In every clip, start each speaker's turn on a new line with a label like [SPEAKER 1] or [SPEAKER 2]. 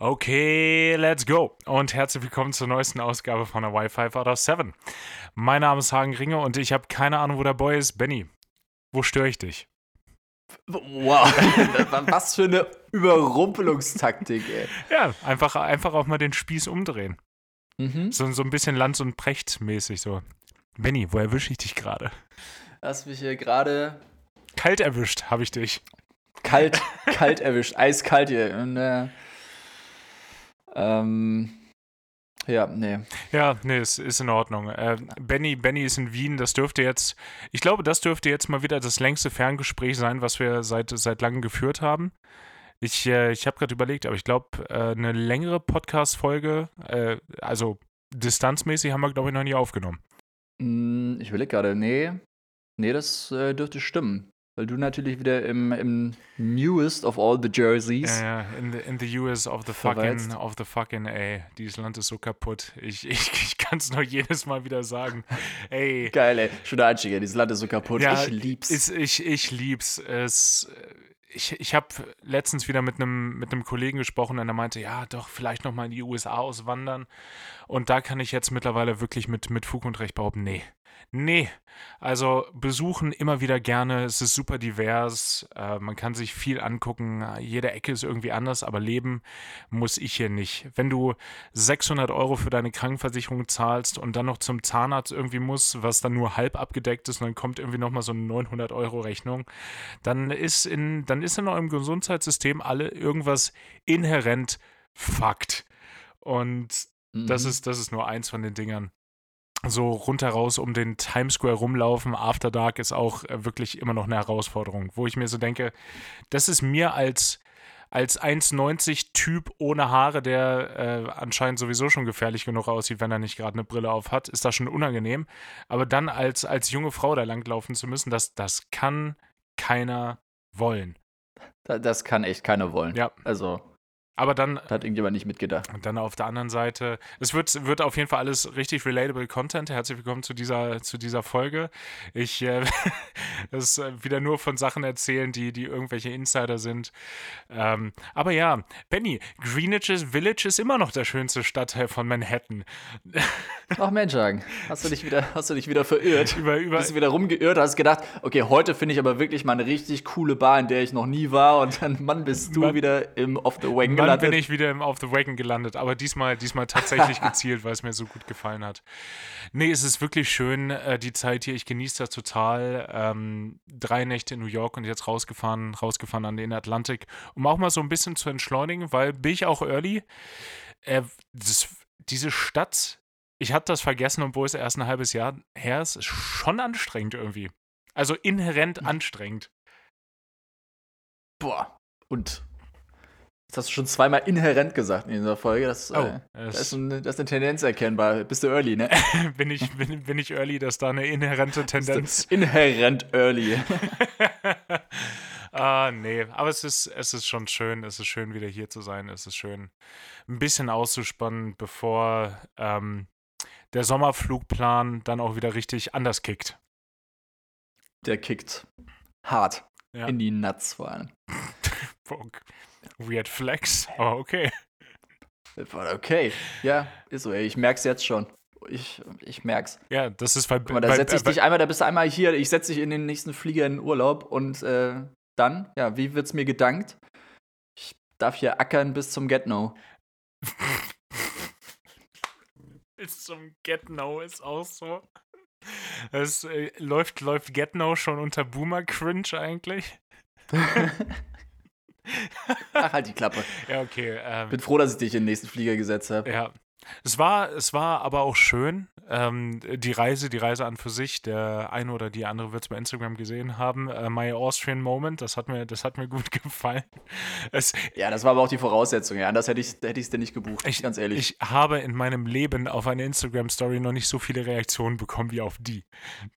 [SPEAKER 1] Okay, let's go. Und herzlich willkommen zur neuesten Ausgabe von der Wi-Fi out of 7. Mein Name ist Hagen Ringe und ich habe keine Ahnung, wo der Boy ist. Benny, wo störe ich dich?
[SPEAKER 2] Wow, was für eine Überrumpelungstaktik, ey.
[SPEAKER 1] Ja, einfach, einfach auch mal den Spieß umdrehen. Mhm. So, so ein bisschen Lanz- und Precht-mäßig so. Benny, wo erwische ich dich gerade?
[SPEAKER 2] Hast mich hier gerade.
[SPEAKER 1] Kalt erwischt, habe ich dich.
[SPEAKER 2] Kalt, kalt erwischt, eiskalt hier. Und, äh, ähm, ja, nee.
[SPEAKER 1] Ja, nee, es ist in Ordnung. Äh, Benny, Benny ist in Wien, das dürfte jetzt, ich glaube, das dürfte jetzt mal wieder das längste Ferngespräch sein, was wir seit, seit langem geführt haben. Ich, äh, ich habe gerade überlegt, aber ich glaube, äh, eine längere Podcast-Folge, äh, also distanzmäßig, haben wir, glaube ich, noch nie aufgenommen.
[SPEAKER 2] Hm, ich will gerade, nee. Nee, das äh, dürfte stimmen. Weil du natürlich wieder im, im newest of all the jerseys.
[SPEAKER 1] Ja, ja, in the, in the US of the fucking, of the fucking, ey, dieses Land ist so kaputt. Ich, ich, ich kann es nur jedes Mal wieder sagen. Ey.
[SPEAKER 2] Geil, ey. Einzige, dieses Land ist so kaputt.
[SPEAKER 1] Ja,
[SPEAKER 2] ich lieb's.
[SPEAKER 1] Ist, ich, ich lieb's. Es, ich, ich habe letztens wieder mit einem mit Kollegen gesprochen und er meinte, ja, doch, vielleicht nochmal in die USA auswandern. Und da kann ich jetzt mittlerweile wirklich mit, mit Fug und Recht behaupten, nee, Nee, also besuchen immer wieder gerne. Es ist super divers. Äh, man kann sich viel angucken. Jede Ecke ist irgendwie anders, aber leben muss ich hier nicht. Wenn du 600 Euro für deine Krankenversicherung zahlst und dann noch zum Zahnarzt irgendwie musst, was dann nur halb abgedeckt ist und dann kommt irgendwie nochmal so eine 900 Euro Rechnung, dann ist in, dann ist in eurem Gesundheitssystem alle irgendwas inhärent Fakt. Und mhm. das, ist, das ist nur eins von den Dingern so rundheraus um den Times Square rumlaufen, After Dark ist auch äh, wirklich immer noch eine Herausforderung, wo ich mir so denke, das ist mir als als 1,90 Typ ohne Haare, der äh, anscheinend sowieso schon gefährlich genug aussieht, wenn er nicht gerade eine Brille auf hat, ist das schon unangenehm. Aber dann als, als junge Frau da langlaufen zu müssen, das, das kann keiner wollen.
[SPEAKER 2] Das kann echt keiner wollen.
[SPEAKER 1] Ja.
[SPEAKER 2] Also.
[SPEAKER 1] Aber dann.
[SPEAKER 2] Da hat irgendjemand nicht mitgedacht.
[SPEAKER 1] Und dann auf der anderen Seite, es wird, wird auf jeden Fall alles richtig relatable Content. Herzlich willkommen zu dieser, zu dieser Folge. Ich äh, das wieder nur von Sachen erzählen, die, die irgendwelche Insider sind. Ähm, aber ja, Benny, Greenwich Village ist immer noch der schönste Stadtteil von Manhattan.
[SPEAKER 2] Ach Mensch, Hagen, hast du dich wieder, hast du dich wieder verirrt?
[SPEAKER 1] Über, über
[SPEAKER 2] Bist du wieder rumgeirrt, hast gedacht, okay, heute finde ich aber wirklich mal eine richtig coole Bar, in der ich noch nie war und dann, Mann, bist du Mann, wieder im Off the Wagon
[SPEAKER 1] gelandet. Bin ich wieder im Off the Wagon gelandet, aber diesmal, diesmal tatsächlich gezielt, weil es mir so gut gefallen hat. Nee, es ist wirklich schön, äh, die Zeit hier. Ich genieße das total. Ähm, drei Nächte in New York und jetzt rausgefahren, rausgefahren an den Atlantik, um auch mal so ein bisschen zu entschleunigen, weil bin ich auch early. Äh, das, diese Stadt, ich hatte das vergessen, obwohl es erst ein halbes Jahr her ist, ist schon anstrengend irgendwie. Also inhärent mhm. anstrengend.
[SPEAKER 2] Boah. Und das hast du schon zweimal inhärent gesagt in dieser Folge. Das,
[SPEAKER 1] oh,
[SPEAKER 2] äh, das, ist, ein, das, ist, eine Tendenz erkennbar. Bist du early, ne?
[SPEAKER 1] bin, ich, bin, bin ich early, dass da eine inhärente Tendenz.
[SPEAKER 2] Inhärent early.
[SPEAKER 1] ah, nee. Aber es ist, es ist schon schön. Es ist schön, wieder hier zu sein. Es ist schön, ein bisschen auszuspannen, bevor ähm, der Sommerflugplan dann auch wieder richtig anders kickt.
[SPEAKER 2] Der kickt hart. Ja. In die Nuts vor allem.
[SPEAKER 1] Weird Flex, aber okay.
[SPEAKER 2] Okay, ja, ist so. Ey. Ich merk's jetzt schon. Ich, ich merk's.
[SPEAKER 1] Ja, das ist weil.
[SPEAKER 2] Mal, da setze ich dich einmal, da bist du einmal hier, ich setze dich in den nächsten Flieger in Urlaub und äh, dann, ja, wie wird's mir gedankt? Ich darf hier ackern bis zum Get-No.
[SPEAKER 1] bis zum Get-No ist auch so. Es äh, läuft, läuft Get-No schon unter Boomer-Cringe eigentlich?
[SPEAKER 2] Ach, halt die Klappe.
[SPEAKER 1] Ja, okay.
[SPEAKER 2] Ähm, Bin froh, dass ich dich in den nächsten Flieger gesetzt habe.
[SPEAKER 1] Ja. Es war, es war aber auch schön, ähm, die Reise, die Reise an für sich, der eine oder die andere wird es bei Instagram gesehen haben. Äh, My Austrian Moment, das hat mir, das hat mir gut gefallen.
[SPEAKER 2] Es, ja, das war aber auch die Voraussetzung. Ja, anders hätte ich es hätte denn nicht gebucht,
[SPEAKER 1] ich,
[SPEAKER 2] ganz ehrlich.
[SPEAKER 1] Ich habe in meinem Leben auf eine Instagram-Story noch nicht so viele Reaktionen bekommen wie auf die.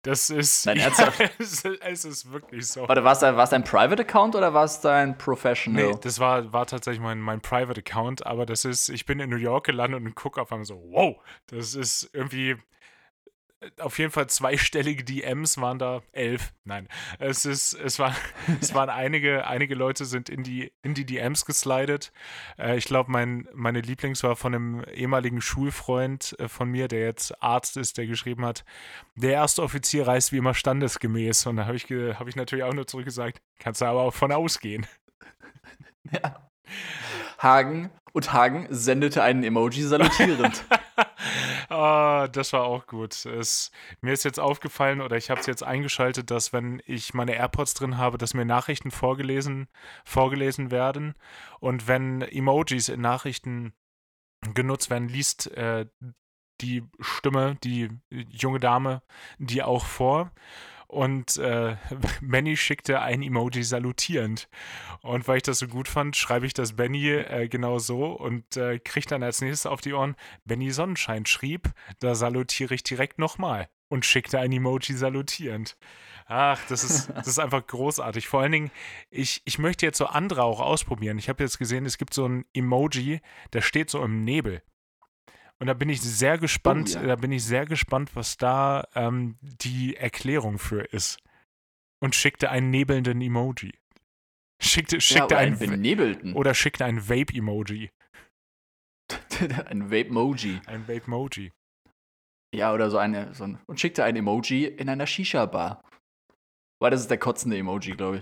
[SPEAKER 1] Das ist.
[SPEAKER 2] Nein, ernsthaft?
[SPEAKER 1] Ja, es, es, ist wirklich so.
[SPEAKER 2] Warte, war es dein, dein Private-Account oder war es dein Professional? Nee,
[SPEAKER 1] das war, war tatsächlich mein, mein Private-Account, aber das ist, ich bin in New York gelandet und gucke auf einmal so, wow, das ist irgendwie auf jeden Fall zweistellige DMs waren da elf. Nein, es ist, es war, es waren einige, einige Leute sind in die, in die DMs geslidet. Äh, ich glaube, mein, meine Lieblings war von einem ehemaligen Schulfreund äh, von mir, der jetzt Arzt ist, der geschrieben hat, der erste Offizier reist wie immer standesgemäß. Und da habe ich, hab ich natürlich auch nur zurückgesagt, kannst du aber auch von ausgehen.
[SPEAKER 2] Ja. Hagen und Hagen sendete einen Emoji salutierend.
[SPEAKER 1] oh, das war auch gut. Es, mir ist jetzt aufgefallen oder ich habe es jetzt eingeschaltet, dass wenn ich meine AirPods drin habe, dass mir Nachrichten vorgelesen, vorgelesen werden. Und wenn Emojis in Nachrichten genutzt werden, liest äh, die Stimme, die junge Dame, die auch vor und äh, Benny schickte ein Emoji salutierend. Und weil ich das so gut fand, schreibe ich das Benny äh, genau so und äh, kriege dann als nächstes auf die Ohren, Benny Sonnenschein schrieb, da salutiere ich direkt nochmal und schickte ein Emoji salutierend. Ach, das ist, das ist einfach großartig. Vor allen Dingen, ich, ich möchte jetzt so andere auch ausprobieren. Ich habe jetzt gesehen, es gibt so ein Emoji, der steht so im Nebel. Und da bin ich sehr gespannt, oh, ja. da bin ich sehr gespannt, was da ähm, die Erklärung für ist. Und schickte einen nebelnden Emoji. Schickte, schickte
[SPEAKER 2] ja,
[SPEAKER 1] einen
[SPEAKER 2] benebelten.
[SPEAKER 1] Oder schickte ein Vape-Emoji.
[SPEAKER 2] ein Vape-Moji.
[SPEAKER 1] Ein Vape-Moji.
[SPEAKER 2] Ja, oder so eine. So ein, und schickte ein Emoji in einer Shisha-Bar. Weil das ist der kotzende Emoji, glaube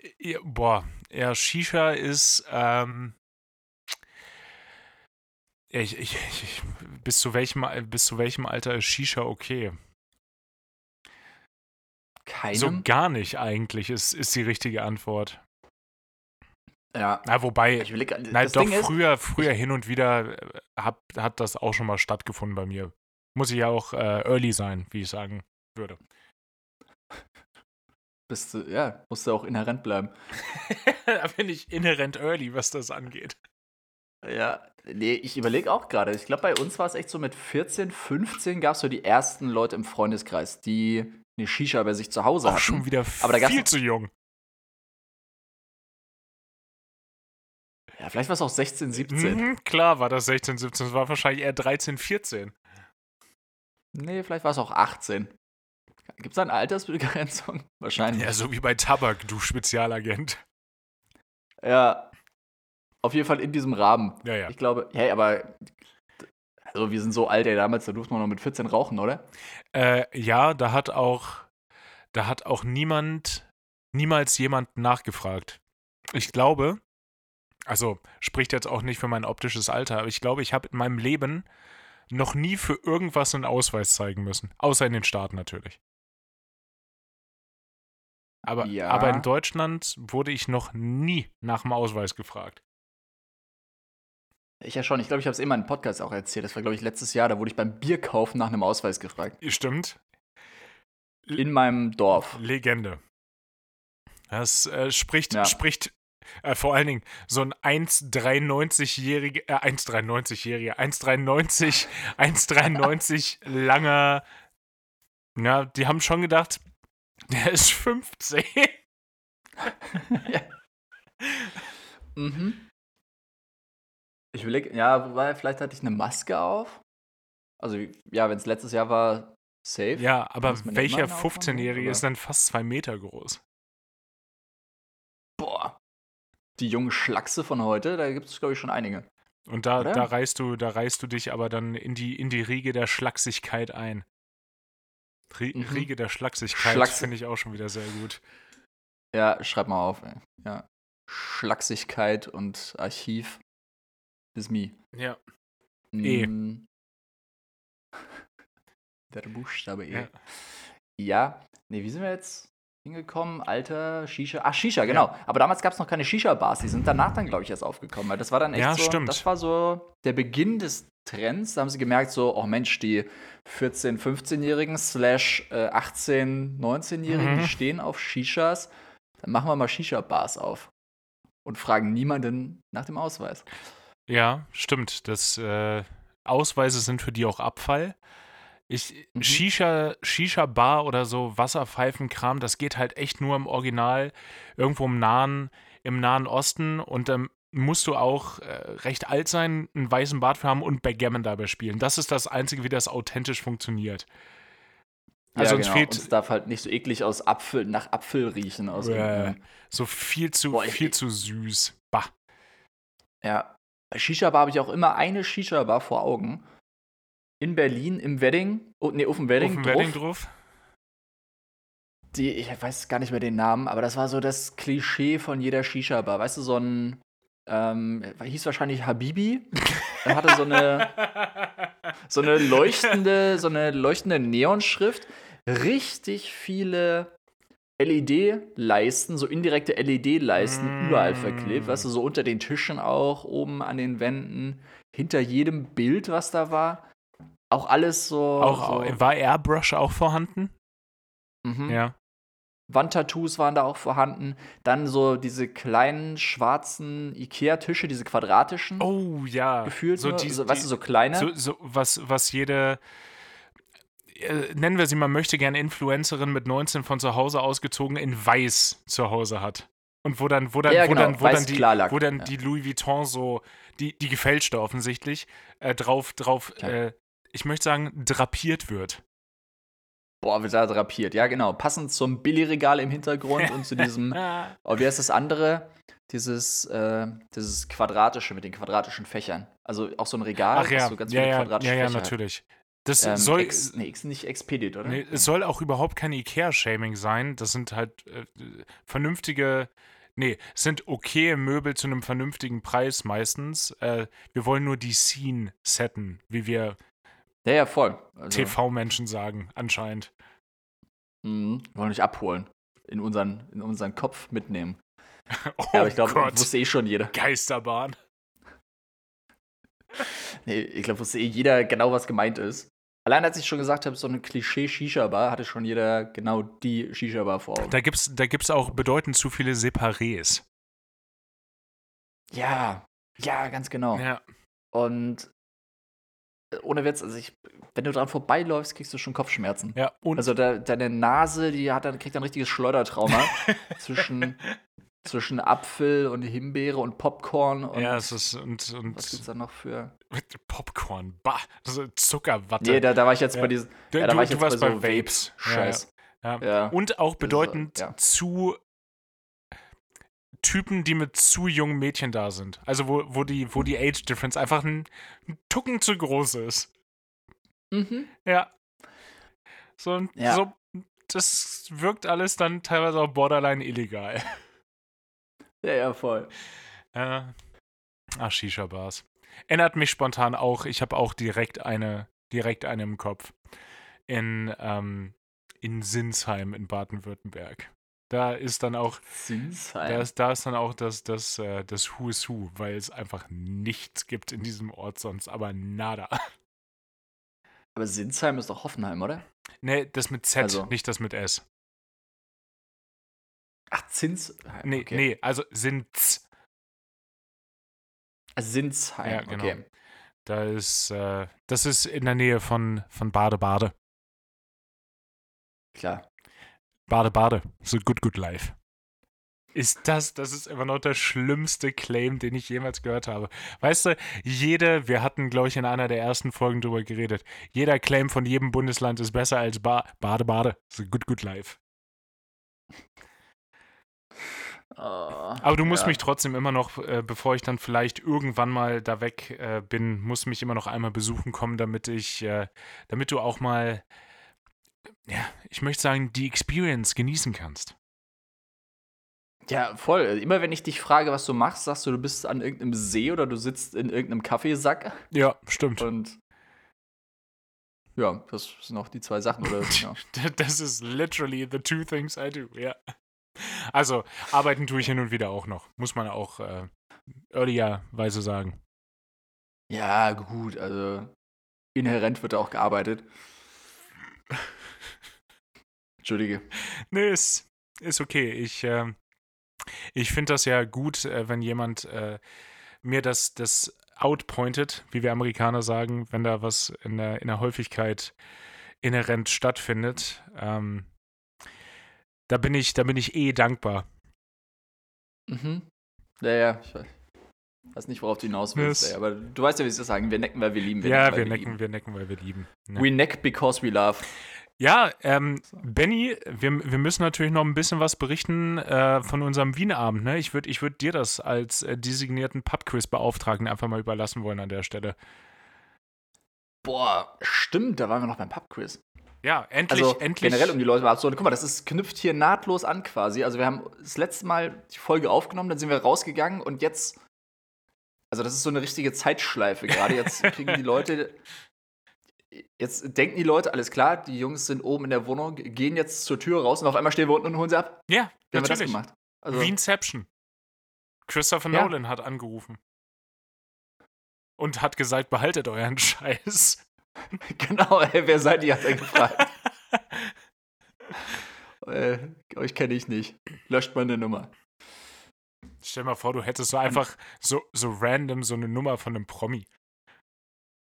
[SPEAKER 2] ich.
[SPEAKER 1] Ja, boah, ja, Shisha ist, ähm, ich, ich, ich, bis, zu welchem, bis zu welchem Alter ist Shisha okay?
[SPEAKER 2] Keinem?
[SPEAKER 1] So gar nicht eigentlich, ist, ist die richtige Antwort.
[SPEAKER 2] Ja.
[SPEAKER 1] Na, wobei,
[SPEAKER 2] ich will,
[SPEAKER 1] na, doch Ding früher, ist, früher hin und wieder äh, hab, hat das auch schon mal stattgefunden bei mir. Muss ich ja auch äh, early sein, wie ich sagen würde.
[SPEAKER 2] Bist du, ja, musst du auch inhärent bleiben.
[SPEAKER 1] da bin ich inhärent early, was das angeht.
[SPEAKER 2] Ja, nee, ich überlege auch gerade. Ich glaube, bei uns war es echt so mit 14, 15 gab es so die ersten Leute im Freundeskreis, die eine Shisha bei sich zu Hause
[SPEAKER 1] auch
[SPEAKER 2] hatten.
[SPEAKER 1] schon wieder Aber viel zu jung.
[SPEAKER 2] Ja, vielleicht war es auch 16, 17.
[SPEAKER 1] Mhm, klar war das 16, 17. Es war wahrscheinlich eher 13, 14.
[SPEAKER 2] Nee, vielleicht war es auch 18. Gibt es da eine Altersbegrenzung? Wahrscheinlich.
[SPEAKER 1] Ja, so wie bei Tabak, du Spezialagent.
[SPEAKER 2] Ja, auf jeden Fall in diesem Rahmen.
[SPEAKER 1] Ja, ja.
[SPEAKER 2] Ich glaube, hey, aber also wir sind so alt, ey, damals, da durfte man noch mit 14 rauchen, oder?
[SPEAKER 1] Äh, ja, da hat auch, da hat auch niemand, niemals jemand nachgefragt. Ich glaube, also spricht jetzt auch nicht für mein optisches Alter, aber ich glaube, ich habe in meinem Leben noch nie für irgendwas einen Ausweis zeigen müssen. Außer in den Staaten natürlich. Aber, ja. aber in Deutschland wurde ich noch nie nach dem Ausweis gefragt.
[SPEAKER 2] Ich ja schon. Ich glaube, ich habe es immer im Podcast auch erzählt. Das war, glaube ich, letztes Jahr. Da wurde ich beim Bierkaufen nach einem Ausweis gefragt.
[SPEAKER 1] Stimmt.
[SPEAKER 2] In meinem Dorf.
[SPEAKER 1] Legende. Das äh, spricht, ja. spricht äh, vor allen Dingen so ein 1,93-jähriger, äh, 1,93-jähriger, 1,93, 1,93 langer. Na, die haben schon gedacht, der ist 15.
[SPEAKER 2] ja. Mhm. Ich überlege, ja, wobei, vielleicht hatte ich eine Maske auf. Also, ja, wenn es letztes Jahr war, safe.
[SPEAKER 1] Ja, aber welcher 15-Jährige ist dann fast zwei Meter groß?
[SPEAKER 2] Boah. Die junge Schlachse von heute, da gibt es, glaube ich, schon einige.
[SPEAKER 1] Und da, da reißt du, da reißt du dich aber dann in die, in die Riege der Schlachsigkeit ein. Rie mhm. Riege der Schlachsigkeit Schlachs finde ich auch schon wieder sehr gut.
[SPEAKER 2] Ja, schreib mal auf, ey. Ja. Schlachsigkeit und Archiv ist me.
[SPEAKER 1] Ja.
[SPEAKER 2] E. Mm. Der Buchstabe E. Ja. ja. Nee, wie sind wir jetzt hingekommen? Alter, Shisha. Ach, Shisha, genau. Ja. Aber damals gab es noch keine Shisha-Bars. Die sind danach dann, glaube ich, erst aufgekommen. Weil das war dann echt
[SPEAKER 1] ja,
[SPEAKER 2] so.
[SPEAKER 1] Stimmt.
[SPEAKER 2] Das war so der Beginn des Trends. Da haben sie gemerkt, so, oh Mensch, die 14-, 15-Jährigen slash 18-, 19-Jährigen, mhm. die stehen auf Shishas. Dann machen wir mal Shisha-Bars auf. Und fragen niemanden nach dem Ausweis.
[SPEAKER 1] Ja, stimmt. Das äh, Ausweise sind für die auch Abfall. Ich, mhm. Shisha, Shisha-Bar oder so Wasserpfeifenkram, das geht halt echt nur im Original irgendwo im nahen, im Nahen Osten und im, musst du auch äh, recht alt sein, einen weißen Bart für haben und Backgammon dabei spielen. Das ist das Einzige, wie das authentisch funktioniert.
[SPEAKER 2] Also ja, uns genau. fehlt. Und es darf halt nicht so eklig aus Apfel, nach Apfel riechen. Aus
[SPEAKER 1] äh, so viel zu, Boah, viel zu süß. Bah.
[SPEAKER 2] Ja. Bei Shisha-Bar habe ich auch immer eine Shisha-Bar vor Augen. In Berlin, im Wedding. Oh, nee, auf dem Wedding. Auf dem Wedding drauf. Die, ich weiß gar nicht mehr den Namen, aber das war so das Klischee von jeder Shisha-Bar. Weißt du, so ein. Ähm, hieß wahrscheinlich Habibi. Er hatte so eine. so eine leuchtende, so eine leuchtende Neonschrift richtig viele LED-Leisten, so indirekte LED-Leisten mm. überall verklebt, weißt du, so unter den Tischen auch, oben an den Wänden, hinter jedem Bild, was da war. Auch alles so.
[SPEAKER 1] Auch,
[SPEAKER 2] so.
[SPEAKER 1] War Airbrush auch vorhanden?
[SPEAKER 2] Mhm. Ja. Wandtattoos waren da auch vorhanden. Dann so diese kleinen schwarzen Ikea-Tische, diese quadratischen.
[SPEAKER 1] Oh ja.
[SPEAKER 2] Gefühlt, so, die, so, weißt du, so kleine.
[SPEAKER 1] So, so, was, was jede nennen wir sie mal, möchte gerne Influencerin mit 19 von zu Hause ausgezogen in weiß zu Hause hat. Und wo dann, wo dann, ja, wo genau, dann, wo dann, die, wo dann ja. die Louis Vuitton so, die, die gefälschte offensichtlich, äh, drauf, drauf, äh, ich möchte sagen, drapiert wird.
[SPEAKER 2] Boah, wird da drapiert. Ja, genau. Passend zum Billigregal im Hintergrund und zu diesem, oh, wie heißt das andere? Dieses, äh, dieses quadratische mit den quadratischen Fächern. Also auch so ein Regal,
[SPEAKER 1] Ach ja,
[SPEAKER 2] so ganz
[SPEAKER 1] ja, viele quadratische ja, ja, Fächer. Ja, natürlich. Das ähm, soll.
[SPEAKER 2] Ex, nee, nicht Expedit, oder?
[SPEAKER 1] Nee, es soll auch überhaupt kein IKEA-Shaming sein. Das sind halt äh, vernünftige. Nee, es sind okay Möbel zu einem vernünftigen Preis meistens. Äh, wir wollen nur die Scene setten, wie wir
[SPEAKER 2] ja, ja, voll.
[SPEAKER 1] Also, TV-Menschen sagen, anscheinend.
[SPEAKER 2] Mhm. Wollen euch abholen. In unseren, in unseren Kopf mitnehmen. oh ja, aber ich glaube, wusste eh schon jeder.
[SPEAKER 1] Geisterbahn.
[SPEAKER 2] Nee, ich glaube, wusste eh jeder genau, was gemeint ist. Allein als ich schon gesagt habe, so eine Klischee-Shisha-Bar, hatte schon jeder genau die Shisha-Bar vor Augen.
[SPEAKER 1] Da gibt es da gibt's auch bedeutend zu viele Separés.
[SPEAKER 2] Ja, ja, ganz genau.
[SPEAKER 1] Ja.
[SPEAKER 2] Und äh, ohne Witz, also ich, wenn du dran vorbeiläufst, kriegst du schon Kopfschmerzen.
[SPEAKER 1] Ja,
[SPEAKER 2] und also da, deine Nase, die hat dann, kriegt ein richtiges Schleudertrauma zwischen zwischen Apfel und Himbeere und Popcorn und
[SPEAKER 1] Ja, es ist und, und
[SPEAKER 2] was gibt's da noch für
[SPEAKER 1] Popcorn, bah, also Zuckerwatte.
[SPEAKER 2] Nee, da, da war ich jetzt ja. bei diesen
[SPEAKER 1] ja,
[SPEAKER 2] da
[SPEAKER 1] du, war ich jetzt bei, so bei Vapes.
[SPEAKER 2] Scheiß.
[SPEAKER 1] Ja, ja. Und auch bedeutend zu Typen, die mit zu jungen Mädchen da sind. Also wo, wo die, wo die Age Difference einfach ein, ein Tucken zu groß ist.
[SPEAKER 2] Mhm.
[SPEAKER 1] Ja. So, so, das wirkt alles dann teilweise auch borderline illegal.
[SPEAKER 2] Ja, ja, voll.
[SPEAKER 1] Äh, ach, Shisha-Bars. Erinnert mich spontan auch, ich habe auch direkt eine, direkt eine im Kopf. In, ähm, in Sinsheim in Baden-Württemberg. Da ist dann auch.
[SPEAKER 2] Sinsheim.
[SPEAKER 1] Da ist, da ist dann auch das, das, äh, das Who is Who, weil es einfach nichts gibt in diesem Ort sonst, aber nada.
[SPEAKER 2] Aber Sinsheim ist doch Hoffenheim, oder?
[SPEAKER 1] Nee, das mit Z, also. nicht das mit S.
[SPEAKER 2] Ach, Zins.
[SPEAKER 1] Nee, okay. nee, also Sinz.
[SPEAKER 2] Sinsheim, ja, genau. okay.
[SPEAKER 1] Da ist, äh, das ist in der Nähe von, von Bade-Bade.
[SPEAKER 2] Klar.
[SPEAKER 1] Bade-Bade. So good, good life. Ist das, das ist immer noch der schlimmste Claim, den ich jemals gehört habe. Weißt du, jede, wir hatten, glaube ich, in einer der ersten Folgen drüber geredet, jeder Claim von jedem Bundesland ist besser als ba Bade-Bade. So good, good life. Aber du musst ja. mich trotzdem immer noch, äh, bevor ich dann vielleicht irgendwann mal da weg äh, bin, musst mich immer noch einmal besuchen kommen, damit ich, äh, damit du auch mal, ja, ich möchte sagen, die Experience genießen kannst.
[SPEAKER 2] Ja, voll. Immer wenn ich dich frage, was du machst, sagst du, du bist an irgendeinem See oder du sitzt in irgendeinem Kaffeesack.
[SPEAKER 1] Ja, stimmt.
[SPEAKER 2] Und ja, das sind auch die zwei Sachen. Oder, ja.
[SPEAKER 1] das ist literally the two things I do, ja. Also, arbeiten tue ich hin und wieder auch noch. Muss man auch äh, earlierweise sagen.
[SPEAKER 2] Ja, gut, also inhärent wird da auch gearbeitet. Entschuldige.
[SPEAKER 1] Nee, ist, ist okay. Ich, äh, ich finde das ja gut, äh, wenn jemand äh, mir das, das outpointet, wie wir Amerikaner sagen, wenn da was in der, in der Häufigkeit inhärent stattfindet. Ähm, da bin ich, da bin ich eh dankbar.
[SPEAKER 2] Mhm. Ja, ja, ich weiß. Nicht, worauf du hinaus willst, ey, aber du weißt ja, wie ich das sagen. Wir necken, weil wir lieben. Wir
[SPEAKER 1] ja,
[SPEAKER 2] necken,
[SPEAKER 1] wir
[SPEAKER 2] weil
[SPEAKER 1] necken,
[SPEAKER 2] lieben.
[SPEAKER 1] wir necken, weil wir lieben. Ne?
[SPEAKER 2] We neck because we love.
[SPEAKER 1] Ja, ähm, Benny, wir, wir müssen natürlich noch ein bisschen was berichten äh, von unserem Wien-Abend. Ne? Ich würde ich würd dir das als äh, designierten Pubquiz-Beauftragten einfach mal überlassen wollen an der Stelle.
[SPEAKER 2] Boah, stimmt, da waren wir noch beim Pubquiz.
[SPEAKER 1] Ja, endlich,
[SPEAKER 2] Also
[SPEAKER 1] endlich.
[SPEAKER 2] generell um die Leute mal abzuholen. Guck mal, das ist, knüpft hier nahtlos an quasi. Also wir haben das letzte Mal die Folge aufgenommen, dann sind wir rausgegangen und jetzt, also das ist so eine richtige Zeitschleife gerade. Jetzt kriegen die Leute, jetzt denken die Leute, alles klar, die Jungs sind oben in der Wohnung, gehen jetzt zur Tür raus und auf einmal stehen wir unten und holen sie ab.
[SPEAKER 1] ja,
[SPEAKER 2] Wie haben wir das
[SPEAKER 1] natürlich.
[SPEAKER 2] gemacht? Also,
[SPEAKER 1] Wienception. Christopher
[SPEAKER 2] Ja.
[SPEAKER 1] Nolan hat angerufen. Und hat gesagt, behaltet euren Scheiß.
[SPEAKER 2] genau, ey, wer seid ihr, hat er gefragt. äh, euch kenne ich nicht. Löscht meine Nummer.
[SPEAKER 1] Stell mal vor, du hättest so einfach so, so random so eine Nummer von einem Promi.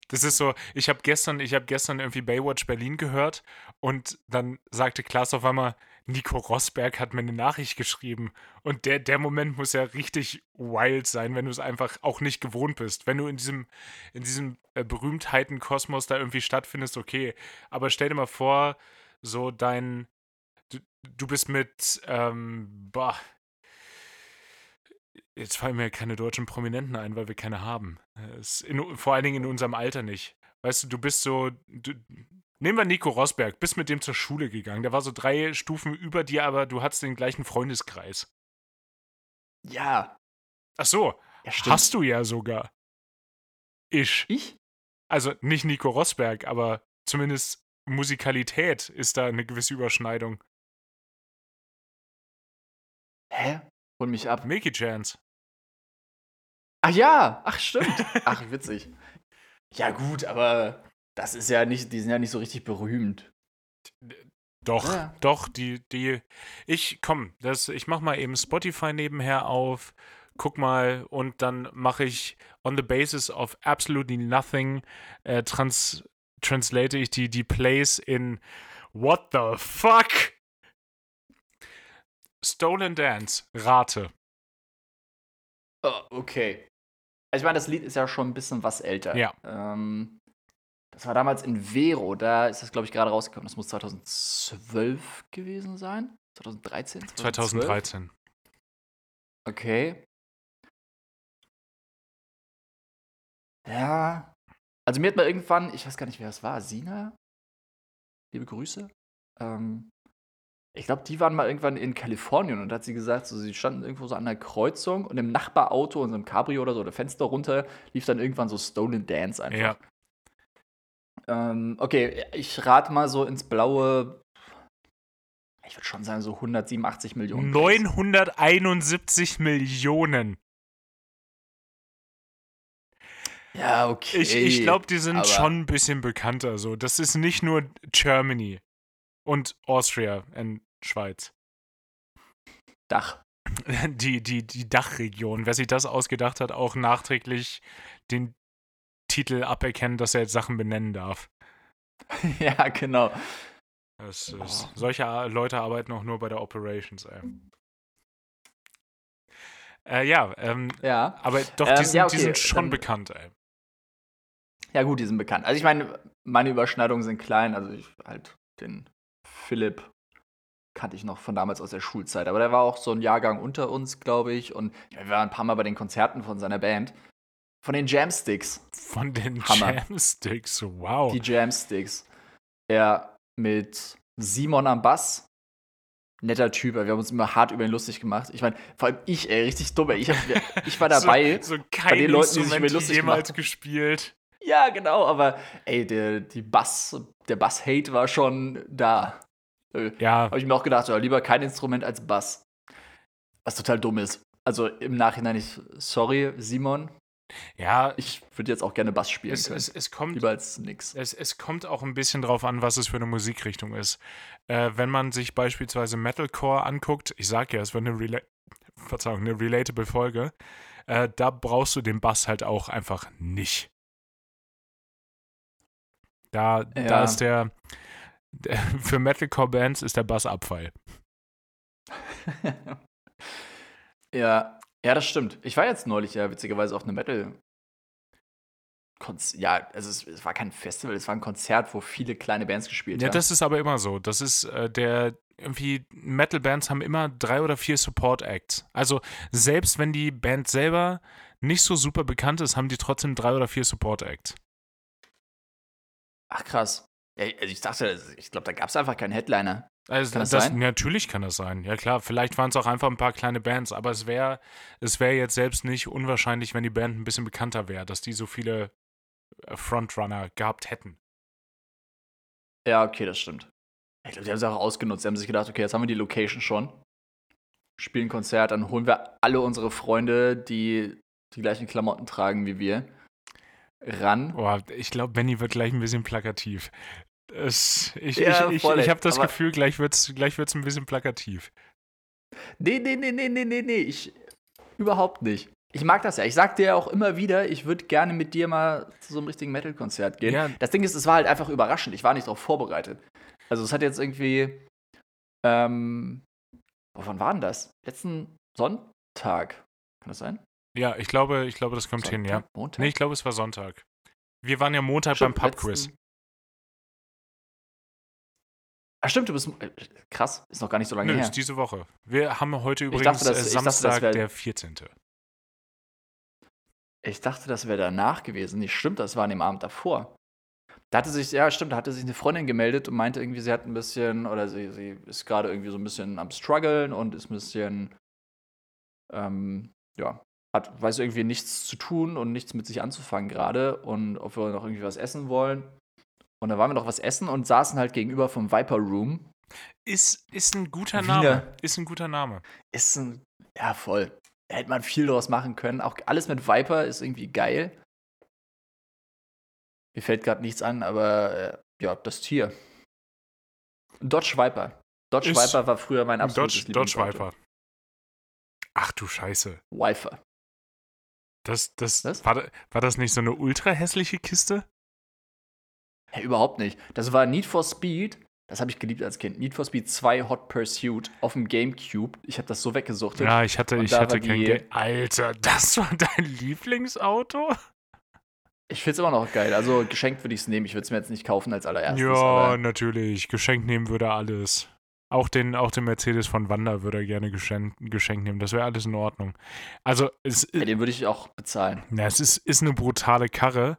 [SPEAKER 1] Das ist so, ich habe gestern, ich habe gestern irgendwie Baywatch Berlin gehört und dann sagte Klaas auf einmal, Nico Rosberg hat mir eine Nachricht geschrieben. Und der, der Moment muss ja richtig wild sein, wenn du es einfach auch nicht gewohnt bist. Wenn du in diesem, in diesem äh, Berühmtheitenkosmos da irgendwie stattfindest, okay. Aber stell dir mal vor, so dein, du, du bist mit, ähm, boah, Jetzt fallen mir keine deutschen Prominenten ein, weil wir keine haben. Es in, vor allen Dingen in unserem Alter nicht. Weißt du, du bist so. Du, nehmen wir Nico Rosberg, bist mit dem zur Schule gegangen. Der war so drei Stufen über dir, aber du hattest den gleichen Freundeskreis.
[SPEAKER 2] Ja,
[SPEAKER 1] Ach so,
[SPEAKER 2] ja
[SPEAKER 1] hast du ja sogar. Ich.
[SPEAKER 2] ich?
[SPEAKER 1] Also nicht Nico Rosberg, aber zumindest Musikalität ist da eine gewisse Überschneidung.
[SPEAKER 2] Hä? Hol mich ab.
[SPEAKER 1] Milky Chance.
[SPEAKER 2] Ach ja, ach stimmt. Ach, witzig. Ja, gut, aber das ist ja nicht, die sind ja nicht so richtig berühmt.
[SPEAKER 1] Doch,
[SPEAKER 2] Ja.
[SPEAKER 1] doch, die, die, ich, komm, das, ich mach mal eben Spotify nebenher auf, guck mal und dann mache ich on the basis of absolutely nothing, äh, trans, translate ich die, die Plays in What the fuck? Stolen Dance, rate.
[SPEAKER 2] Oh, okay. Also ich meine, das Lied ist ja schon ein bisschen was älter.
[SPEAKER 1] Ja.
[SPEAKER 2] Ähm, das war damals in Vero, da ist das, glaube ich, gerade rausgekommen. Das muss 2012 gewesen sein. 2013? 2012?
[SPEAKER 1] 2013.
[SPEAKER 2] Okay. Ja. Also mir hat mal irgendwann, ich weiß gar nicht, wer das war, Sina? Liebe Grüße. Ähm, ich glaube, die waren mal irgendwann in Kalifornien und hat sie gesagt, so, sie standen irgendwo so an der Kreuzung und im Nachbarauto, in so einem Cabrio oder so, oder Fenster runter, lief dann irgendwann so Stolen Dance einfach.
[SPEAKER 1] Ja.
[SPEAKER 2] Ähm, okay, ich rate mal so ins Blaue. Ich würde schon sagen, so 187 Millionen. Plays.
[SPEAKER 1] 971 Millionen.
[SPEAKER 2] Ja, okay.
[SPEAKER 1] Ich, ich glaube, die sind schon ein bisschen bekannter. So, das ist nicht nur Germany und Austria und Schweiz.
[SPEAKER 2] Dach.
[SPEAKER 1] Die, die, die Dachregion. Wer sich das ausgedacht hat, auch nachträglich den Titel aberkennen, dass er jetzt Sachen benennen darf.
[SPEAKER 2] ja, genau.
[SPEAKER 1] Das
[SPEAKER 2] Oh.
[SPEAKER 1] ist, solche Leute arbeiten auch nur bei der Operations, ey. Äh, ja, ähm,
[SPEAKER 2] Ja.
[SPEAKER 1] aber doch,
[SPEAKER 2] Ähm,
[SPEAKER 1] die, sind,
[SPEAKER 2] ja,
[SPEAKER 1] die
[SPEAKER 2] okay,
[SPEAKER 1] sind schon
[SPEAKER 2] dann-
[SPEAKER 1] bekannt, ey.
[SPEAKER 2] Ja, gut, die sind bekannt. Also ich meine, meine Überschneidungen sind klein. Also ich halt den Philipp kannte ich noch von damals aus der Schulzeit. Aber der war auch so ein Jahrgang unter uns, glaube ich. Und wir waren ein paar Mal bei den Konzerten von seiner Band. Von den Jamsticks.
[SPEAKER 1] Von den
[SPEAKER 2] Hammer.
[SPEAKER 1] Jamsticks, wow.
[SPEAKER 2] Die Jamsticks. Er mit Simon am Bass. Netter Typ, wir haben uns immer hart über ihn lustig gemacht. Ich meine, vor allem ich, ey, richtig dumm, ey. Ich, hab, ich war dabei.
[SPEAKER 1] So, so kein
[SPEAKER 2] den Leuten, die sich über lustig
[SPEAKER 1] jemals
[SPEAKER 2] machen.
[SPEAKER 1] gespielt.
[SPEAKER 2] Ja, genau, aber ey, der, die Bass, der Bass-Hate war schon da.
[SPEAKER 1] Ja,
[SPEAKER 2] Habe ich mir auch gedacht, ja, lieber kein Instrument als Bass. Was total dumm ist. Also im Nachhinein, ich, sorry, Simon,
[SPEAKER 1] ja,
[SPEAKER 2] ich würde jetzt auch gerne Bass spielen
[SPEAKER 1] es,
[SPEAKER 2] können.
[SPEAKER 1] es, es kommt
[SPEAKER 2] lieber als nix.
[SPEAKER 1] Es, es kommt auch ein bisschen drauf an, was es für eine Musikrichtung ist. Äh, wenn man sich beispielsweise Metalcore anguckt, ich sag ja, es wird eine, Rela Verzeihung, eine relatable Folge, äh, da brauchst du den Bass halt auch einfach nicht. Da, da
[SPEAKER 2] Ja.
[SPEAKER 1] ist der, der für Metalcore-Bands ist der Bass Abfall.
[SPEAKER 2] ja, Ja, das stimmt. Ich war jetzt neulich ja witzigerweise auf einem Metal. Konz ja, also es, es, war kein Festival, es war ein Konzert, wo viele kleine Bands gespielt
[SPEAKER 1] ja,
[SPEAKER 2] haben.
[SPEAKER 1] Ja, das ist aber immer so. Das ist äh, der irgendwie Metal-Bands haben immer drei oder vier Support-Acts. Also selbst wenn die Band selber nicht so super bekannt ist, haben die trotzdem drei oder vier Support-Acts.
[SPEAKER 2] Ach krass. Ja, also ich dachte, ich glaube, da gab es einfach keinen Headliner.
[SPEAKER 1] Also kann das, das? Natürlich kann das sein. Ja klar, vielleicht waren es auch einfach ein paar kleine Bands, aber es wäre es wär jetzt selbst nicht unwahrscheinlich, wenn die Band ein bisschen bekannter wäre, dass die so viele äh, Frontrunner gehabt hätten.
[SPEAKER 2] Ja, okay, das stimmt. Ich glaube, die haben es auch ausgenutzt. Sie haben sich gedacht, okay, jetzt haben wir die Location schon. Spielen Konzert, dann holen wir alle unsere Freunde, die die gleichen Klamotten tragen wie wir, ran.
[SPEAKER 1] Boah, ich glaube, Benny wird gleich ein bisschen plakativ. Es, ich ja, ich, ich, ich habe das Gefühl, gleich wird es gleich wird's ein bisschen plakativ.
[SPEAKER 2] Nee, nee, nee, nee, nee, nee, nee. Ich, überhaupt nicht. Ich mag das ja. Ich sag dir ja auch immer wieder, ich würde gerne mit dir mal zu so einem richtigen Metal-Konzert gehen. Ja. Das Ding ist, es war halt einfach überraschend. Ich war nicht darauf vorbereitet. Also es hat jetzt irgendwie, ähm, wovon war denn das? Letzten Sonntag. Kann das sein?
[SPEAKER 1] Ja, ich glaube, ich glaube, das kommt Sonntag, hin, ja. Montag? Nee, ich glaube, es war Sonntag. Wir waren ja Montag Stimmt, beim Pubquiz.
[SPEAKER 2] Ach stimmt, du bist äh, krass, ist noch gar nicht so lange Nö, her. ist
[SPEAKER 1] diese Woche. Wir haben heute übrigens dachte, das, äh, Samstag, dachte, der 14.
[SPEAKER 2] Ich dachte, das wäre danach gewesen. Nicht stimmt, das war an dem Abend davor. Da hatte sich, ja, stimmt, da hatte sich eine Freundin gemeldet und meinte irgendwie, sie hat ein bisschen, oder sie, sie ist gerade irgendwie so ein bisschen am struggeln und ist ein bisschen, ähm, ja, hat, weiß irgendwie nichts zu tun und nichts mit sich anzufangen gerade und ob wir noch irgendwie was essen wollen. Und da waren wir noch was essen und saßen halt gegenüber vom Viper Room.
[SPEAKER 1] Ist, ist ein guter Wiener. Name. Ist ein guter Name.
[SPEAKER 2] Ist ein, ja, voll. Da hätte man viel draus machen können. Auch alles mit Viper ist irgendwie geil. Mir fällt gerade nichts an, aber äh, ja, das Tier. Dodge Viper. Dodge ist Viper war früher mein absolutes
[SPEAKER 1] Dodge, Dodge Viper. Ach du Scheiße.
[SPEAKER 2] Viper.
[SPEAKER 1] Das, das, war, war das nicht so eine ultra hässliche Kiste?
[SPEAKER 2] Ja, überhaupt nicht. Das war Need for Speed. Das habe ich geliebt als Kind. Need for Speed 2 Hot Pursuit auf dem Gamecube. Ich habe das so weggesucht.
[SPEAKER 1] Ja, ich hatte, ich hatte kein Geld. Alter, das war dein Lieblingsauto?
[SPEAKER 2] Ich finde es immer noch geil. Also geschenkt würde ich es nehmen. Ich würde es mir jetzt nicht kaufen als allererstes.
[SPEAKER 1] Ja, natürlich. Geschenkt nehmen würde alles. Auch den, auch den Mercedes von Wanda würde er gerne geschenkt, geschenkt nehmen. Das wäre alles in Ordnung. Also, es,
[SPEAKER 2] ja, den würde ich auch bezahlen.
[SPEAKER 1] Ja, es ist, ist eine brutale Karre.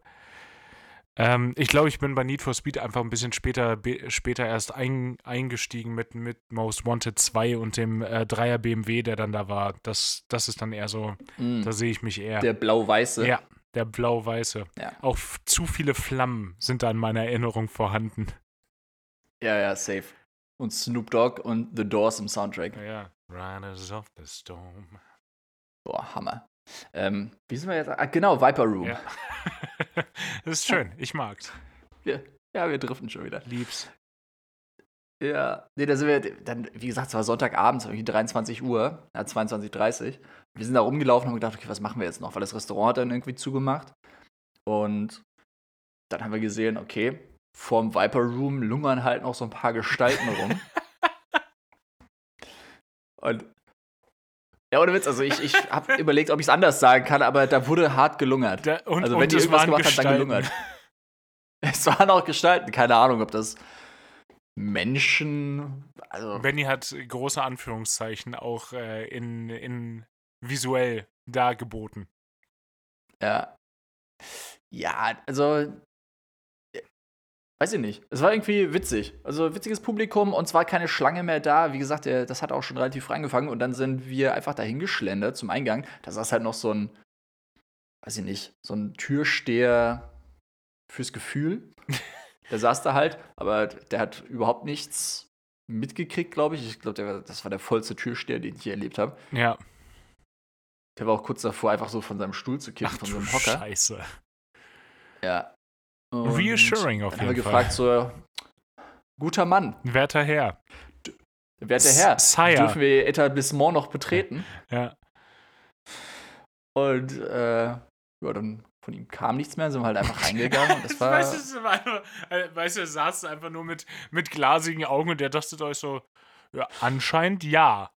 [SPEAKER 1] Ähm, ich glaube, ich bin bei Need for Speed einfach ein bisschen später, später erst ein, eingestiegen mit, mit Most Wanted 2 und dem äh, 3er BMW, der dann da war. Das, das ist dann eher so, mm. da sehe ich mich eher.
[SPEAKER 2] Der blau-weiße.
[SPEAKER 1] Ja, der blau-weiße. Ja. Auch zu viele Flammen sind da in meiner Erinnerung vorhanden.
[SPEAKER 2] Ja, ja, safe. Und Snoop Dogg und The Doors im Soundtrack.
[SPEAKER 1] Ja, ja. Riders of the Storm.
[SPEAKER 2] Boah, Hammer. Ähm, wie sind wir jetzt? Ah, genau, Viper Room.
[SPEAKER 1] Ja. das ist schön, ich mag's.
[SPEAKER 2] Ja, ja, wir driften schon wieder.
[SPEAKER 1] Lieb's.
[SPEAKER 2] Ja, nee, da sind wir, dann, wie gesagt, es war Sonntagabend, irgendwie 23 Uhr, ja, 22.30 Uhr. Wir sind da rumgelaufen und haben gedacht, okay, was machen wir jetzt noch? Weil das Restaurant hat dann irgendwie zugemacht. Und dann haben wir gesehen, okay, vorm Viper Room lungern halt noch so ein paar Gestalten rum. und ja, ohne Witz, also ich, ich habe überlegt, ob ich es anders sagen kann, aber da wurde hart gelungert. Da, und, also wenn und die irgendwas gemacht hat, dann gelungert. Es waren auch Gestalten, keine Ahnung, ob das Menschen. Also
[SPEAKER 1] Benny hat große Anführungszeichen auch äh, in, in visuell dargeboten.
[SPEAKER 2] Ja. Ja, also Weiß ich nicht. Es war irgendwie witzig. Also witziges Publikum und zwar keine Schlange mehr da. Wie gesagt, das hat auch schon relativ früh angefangen und dann sind wir einfach dahin geschlendert zum Eingang. Da saß halt noch so ein, weiß ich nicht, so ein Türsteher fürs Gefühl. der saß da halt, aber der hat überhaupt nichts mitgekriegt, glaube ich. Ich glaube, das war der vollste Türsteher, den ich je erlebt habe.
[SPEAKER 1] Ja.
[SPEAKER 2] Der war auch kurz davor, einfach so von seinem Stuhl zu kippen, Ach, von so einem Hocker.
[SPEAKER 1] Scheiße.
[SPEAKER 2] Ja,
[SPEAKER 1] und Reassuring auf jeden Fall.
[SPEAKER 2] haben wir gefragt, so, guter Mann.
[SPEAKER 1] Werter Herr.
[SPEAKER 2] Werter Herr,
[SPEAKER 1] Sire.
[SPEAKER 2] dürfen wir Etablissement noch betreten?
[SPEAKER 1] Ja.
[SPEAKER 2] Und äh, ja, dann von ihm kam nichts mehr, sind wir halt einfach reingegangen. das war,
[SPEAKER 1] weißt, du, einfach, äh, weißt du, er saß einfach nur mit, mit glasigen Augen und der dachte euch so, ja, anscheinend ja.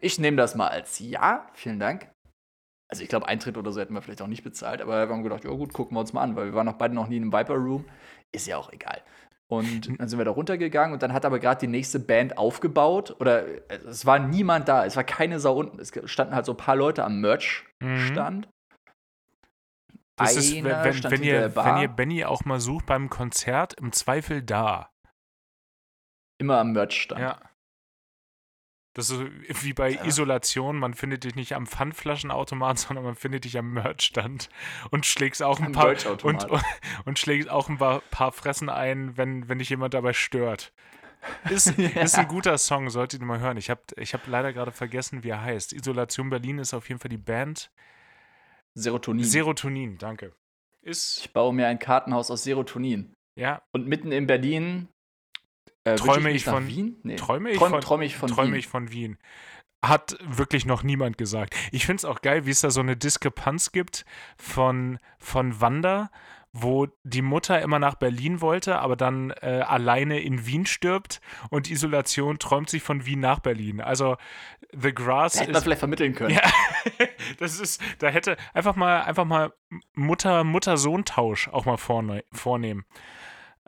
[SPEAKER 2] Ich nehme das mal als Ja. Vielen Dank. Also ich glaube, Eintritt oder so hätten wir vielleicht auch nicht bezahlt, aber wir haben gedacht, ja gut, gucken wir uns mal an, weil wir waren noch beide noch nie in einem Viper Room. Ist ja auch egal. Und dann sind wir da runtergegangen und dann hat aber gerade die nächste Band aufgebaut. Oder äh, es war niemand da, es war keine Sau unten. Es standen halt so ein paar Leute am Merch-Stand.
[SPEAKER 1] Mhm. Das ist, wenn, wenn, wenn ihr, wenn ihr Benny auch mal sucht beim Konzert, im Zweifel da.
[SPEAKER 2] Immer am Merch-Stand.
[SPEAKER 1] Ja. Das ist wie bei ja. Isolation, man findet dich nicht am Pfandflaschenautomat, sondern man findet dich am Merchstand und schlägst auch ein paar und, und, und, schlägst auch ein paar, paar Fressen ein, wenn, wenn dich jemand dabei stört. Ist, ja. ist ein guter Song, solltet ihr mal hören. Ich habe ich hab leider gerade vergessen, wie er heißt. Isolation Berlin ist auf jeden Fall die Band.
[SPEAKER 2] Serotonin.
[SPEAKER 1] Serotonin, danke. Ist
[SPEAKER 2] ich baue mir ein Kartenhaus aus Serotonin.
[SPEAKER 1] Ja.
[SPEAKER 2] Und mitten in Berlin
[SPEAKER 1] äh, träume ich, von
[SPEAKER 2] Wien?
[SPEAKER 1] Nee. Träume ich Träum, von, träume ich von träume Wien. ich von Wien. Hat wirklich noch niemand gesagt. Ich finde es auch geil, wie es da so eine Diskrepanz gibt von, von Wanda, wo die Mutter immer nach Berlin wollte, aber dann äh, alleine in Wien stirbt und Isolation träumt sich von Wien nach Berlin. Also The Grass.
[SPEAKER 2] Hätte man vielleicht vermitteln können.
[SPEAKER 1] Ja, das ist, da hätte einfach mal, einfach mal Mutter-Mutter-Sohn-Tausch auch mal vorne, vornehmen.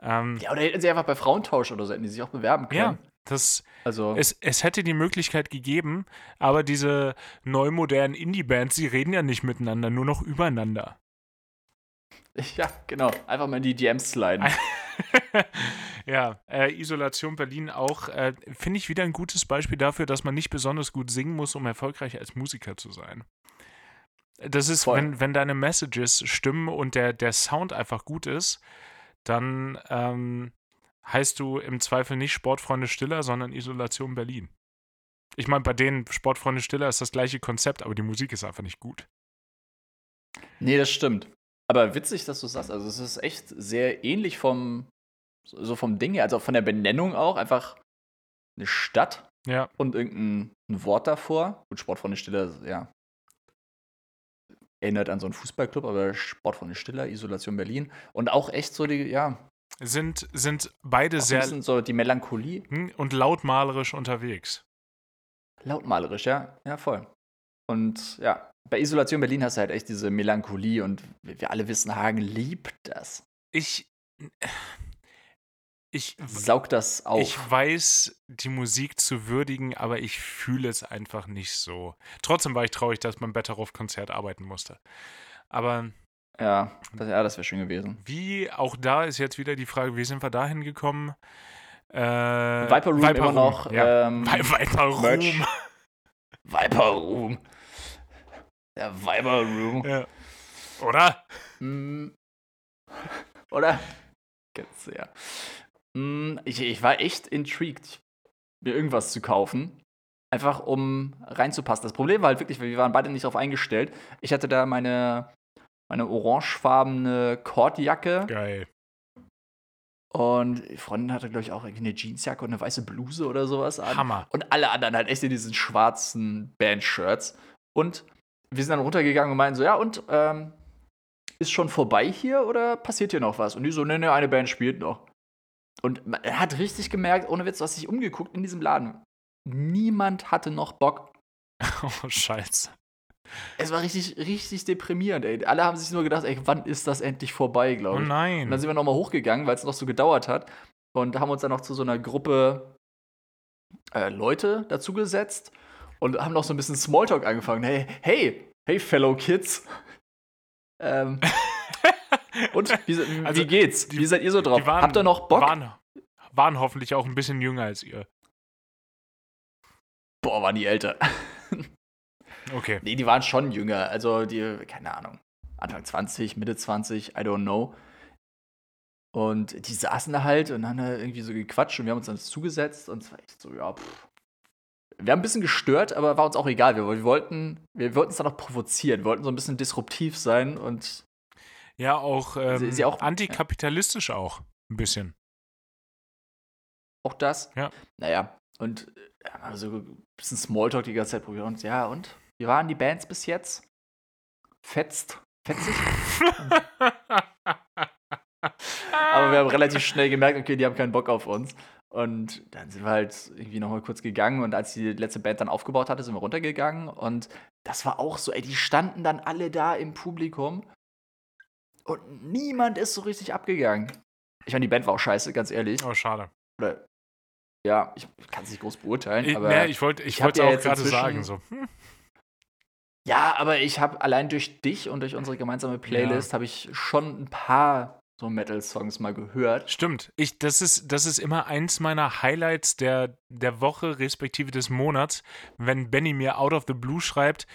[SPEAKER 2] Ähm, ja, oder hätten sie einfach bei Frauentausch oder so, hätten die sich auch bewerben können.
[SPEAKER 1] Ja, das, also. es, es hätte die Möglichkeit gegeben, aber diese neu modernen Indie-Bands, sie reden ja nicht miteinander, nur noch übereinander.
[SPEAKER 2] Ja, genau. Einfach mal in die DMs sliden.
[SPEAKER 1] ja, äh, Isolation Berlin auch, äh, finde ich wieder ein gutes Beispiel dafür, dass man nicht besonders gut singen muss, um erfolgreich als Musiker zu sein. Das ist, wenn, wenn deine Messages stimmen und der, der Sound einfach gut ist, dann ähm, heißt du im Zweifel nicht Sportfreunde Stiller, sondern Isolation Berlin. Ich meine, bei denen Sportfreunde Stiller ist das gleiche Konzept, aber die Musik ist einfach nicht gut.
[SPEAKER 2] Nee, das stimmt. Aber witzig, dass du sagst. Also, es ist echt sehr ähnlich vom, so vom Ding her, also von der Benennung auch. Einfach eine Stadt
[SPEAKER 1] ja.
[SPEAKER 2] und irgendein Wort davor. Gut, Sportfreunde Stiller, ja, erinnert an so einen Fußballclub, aber Sportfreunde Stiller, Isolation Berlin. Und auch echt so die, ja.
[SPEAKER 1] Sind, sind beide sehr.
[SPEAKER 2] Ein so die Melancholie.
[SPEAKER 1] Hm, und lautmalerisch unterwegs.
[SPEAKER 2] Lautmalerisch, ja. Ja, voll. Und ja, bei Isolation Berlin hast du halt echt diese Melancholie und wir alle wissen, Hagen liebt das.
[SPEAKER 1] Ich ich
[SPEAKER 2] saug das auf.
[SPEAKER 1] Ich weiß, die Musik zu würdigen, aber ich fühle es einfach nicht so. Trotzdem war ich traurig, dass man better auf Konzert arbeiten musste. Aber.
[SPEAKER 2] Ja, das, ja, das wäre schön gewesen.
[SPEAKER 1] Wie, auch da ist jetzt wieder die Frage, wie sind wir dahin gekommen?
[SPEAKER 2] Äh, Viper Room Viper immer Room, noch.
[SPEAKER 1] Ja. Ähm, Viper Room. Merch.
[SPEAKER 2] Viper Room. Der Viper Room.
[SPEAKER 1] Ja. Oder?
[SPEAKER 2] Mm. Oder? Ganz, ja. Hm, ich, ich war echt intrigued, mir irgendwas zu kaufen. Einfach um reinzupassen. Das Problem war halt wirklich, wir waren beide nicht darauf eingestellt. Ich hatte da meine, meine orangefarbene Kordjacke.
[SPEAKER 1] Geil.
[SPEAKER 2] Und die Freundin hatte, glaube ich, auch eine Jeansjacke und eine weiße Bluse oder sowas an.
[SPEAKER 1] Hammer.
[SPEAKER 2] Und alle anderen halt echt in diesen schwarzen Bandshirts. Und wir sind dann runtergegangen und meinten so, ja, und ähm, ist schon vorbei hier oder passiert hier noch was? Und die so, ne, ne, eine Band spielt noch. Und man hat richtig gemerkt, ohne Witz, du hast dich umgeguckt in diesem Laden. Niemand hatte noch Bock.
[SPEAKER 1] Oh, Scheiße.
[SPEAKER 2] Es war richtig, richtig deprimierend, ey. Alle haben sich nur gedacht, ey, wann ist das endlich vorbei, glaube
[SPEAKER 1] ich. Oh nein.
[SPEAKER 2] Und dann sind wir nochmal hochgegangen, weil es noch so gedauert hat. Und haben uns dann noch zu so einer Gruppe äh, Leute dazugesetzt und haben noch so ein bisschen Smalltalk angefangen. Hey, hey, hey, Fellow Kids. ähm, Und wie, wie also, geht's? Die, wie seid ihr so drauf? Waren, Habt ihr noch Bock?
[SPEAKER 1] Waren, waren hoffentlich auch ein bisschen jünger als ihr.
[SPEAKER 2] Boah, waren die älter.
[SPEAKER 1] Okay.
[SPEAKER 2] Nee, die waren schon jünger. Also die, keine Ahnung, Anfang 20, Mitte 20, I don't know. Und die saßen da halt und haben da irgendwie so gequatscht und wir haben uns dann zugesetzt und es war echt so, ja, pff. Wir haben ein bisschen gestört, aber war uns auch egal. Wir, wir wollten, wir wollten es dann auch provozieren, wir wollten so ein bisschen disruptiv sein und
[SPEAKER 1] ja, auch, ähm, sie, auch antikapitalistisch ja. auch. Ein bisschen.
[SPEAKER 2] Auch das?
[SPEAKER 1] Ja.
[SPEAKER 2] Naja, und also ein bisschen Smalltalk die ganze Zeit probiert. Und ja, und? Wie waren die Bands bis jetzt? Fetzt? Fetzig? Aber wir haben relativ schnell gemerkt, okay, die haben keinen Bock auf uns. Und dann sind wir halt irgendwie nochmal kurz gegangen und als die letzte Band dann aufgebaut hatte, sind wir runtergegangen und das war auch so, ey, die standen dann alle da im Publikum und niemand ist so richtig abgegangen. Ich meine, die Band war auch scheiße, ganz ehrlich.
[SPEAKER 1] Oh, schade.
[SPEAKER 2] Oder, ja, ich kann es nicht groß beurteilen,
[SPEAKER 1] Ich,
[SPEAKER 2] aber
[SPEAKER 1] nee, ich wollte ich
[SPEAKER 2] ich ja
[SPEAKER 1] auch gerade sagen. So. Hm.
[SPEAKER 2] ja, aber ich habe allein durch dich und durch unsere gemeinsame Playlist habe ich schon ein paar so Metal-Songs mal gehört.
[SPEAKER 1] Stimmt. Ich, das, ist, das ist immer eins meiner Highlights der, der Woche, respektive des Monats, wenn Benny mir out of the blue schreibt,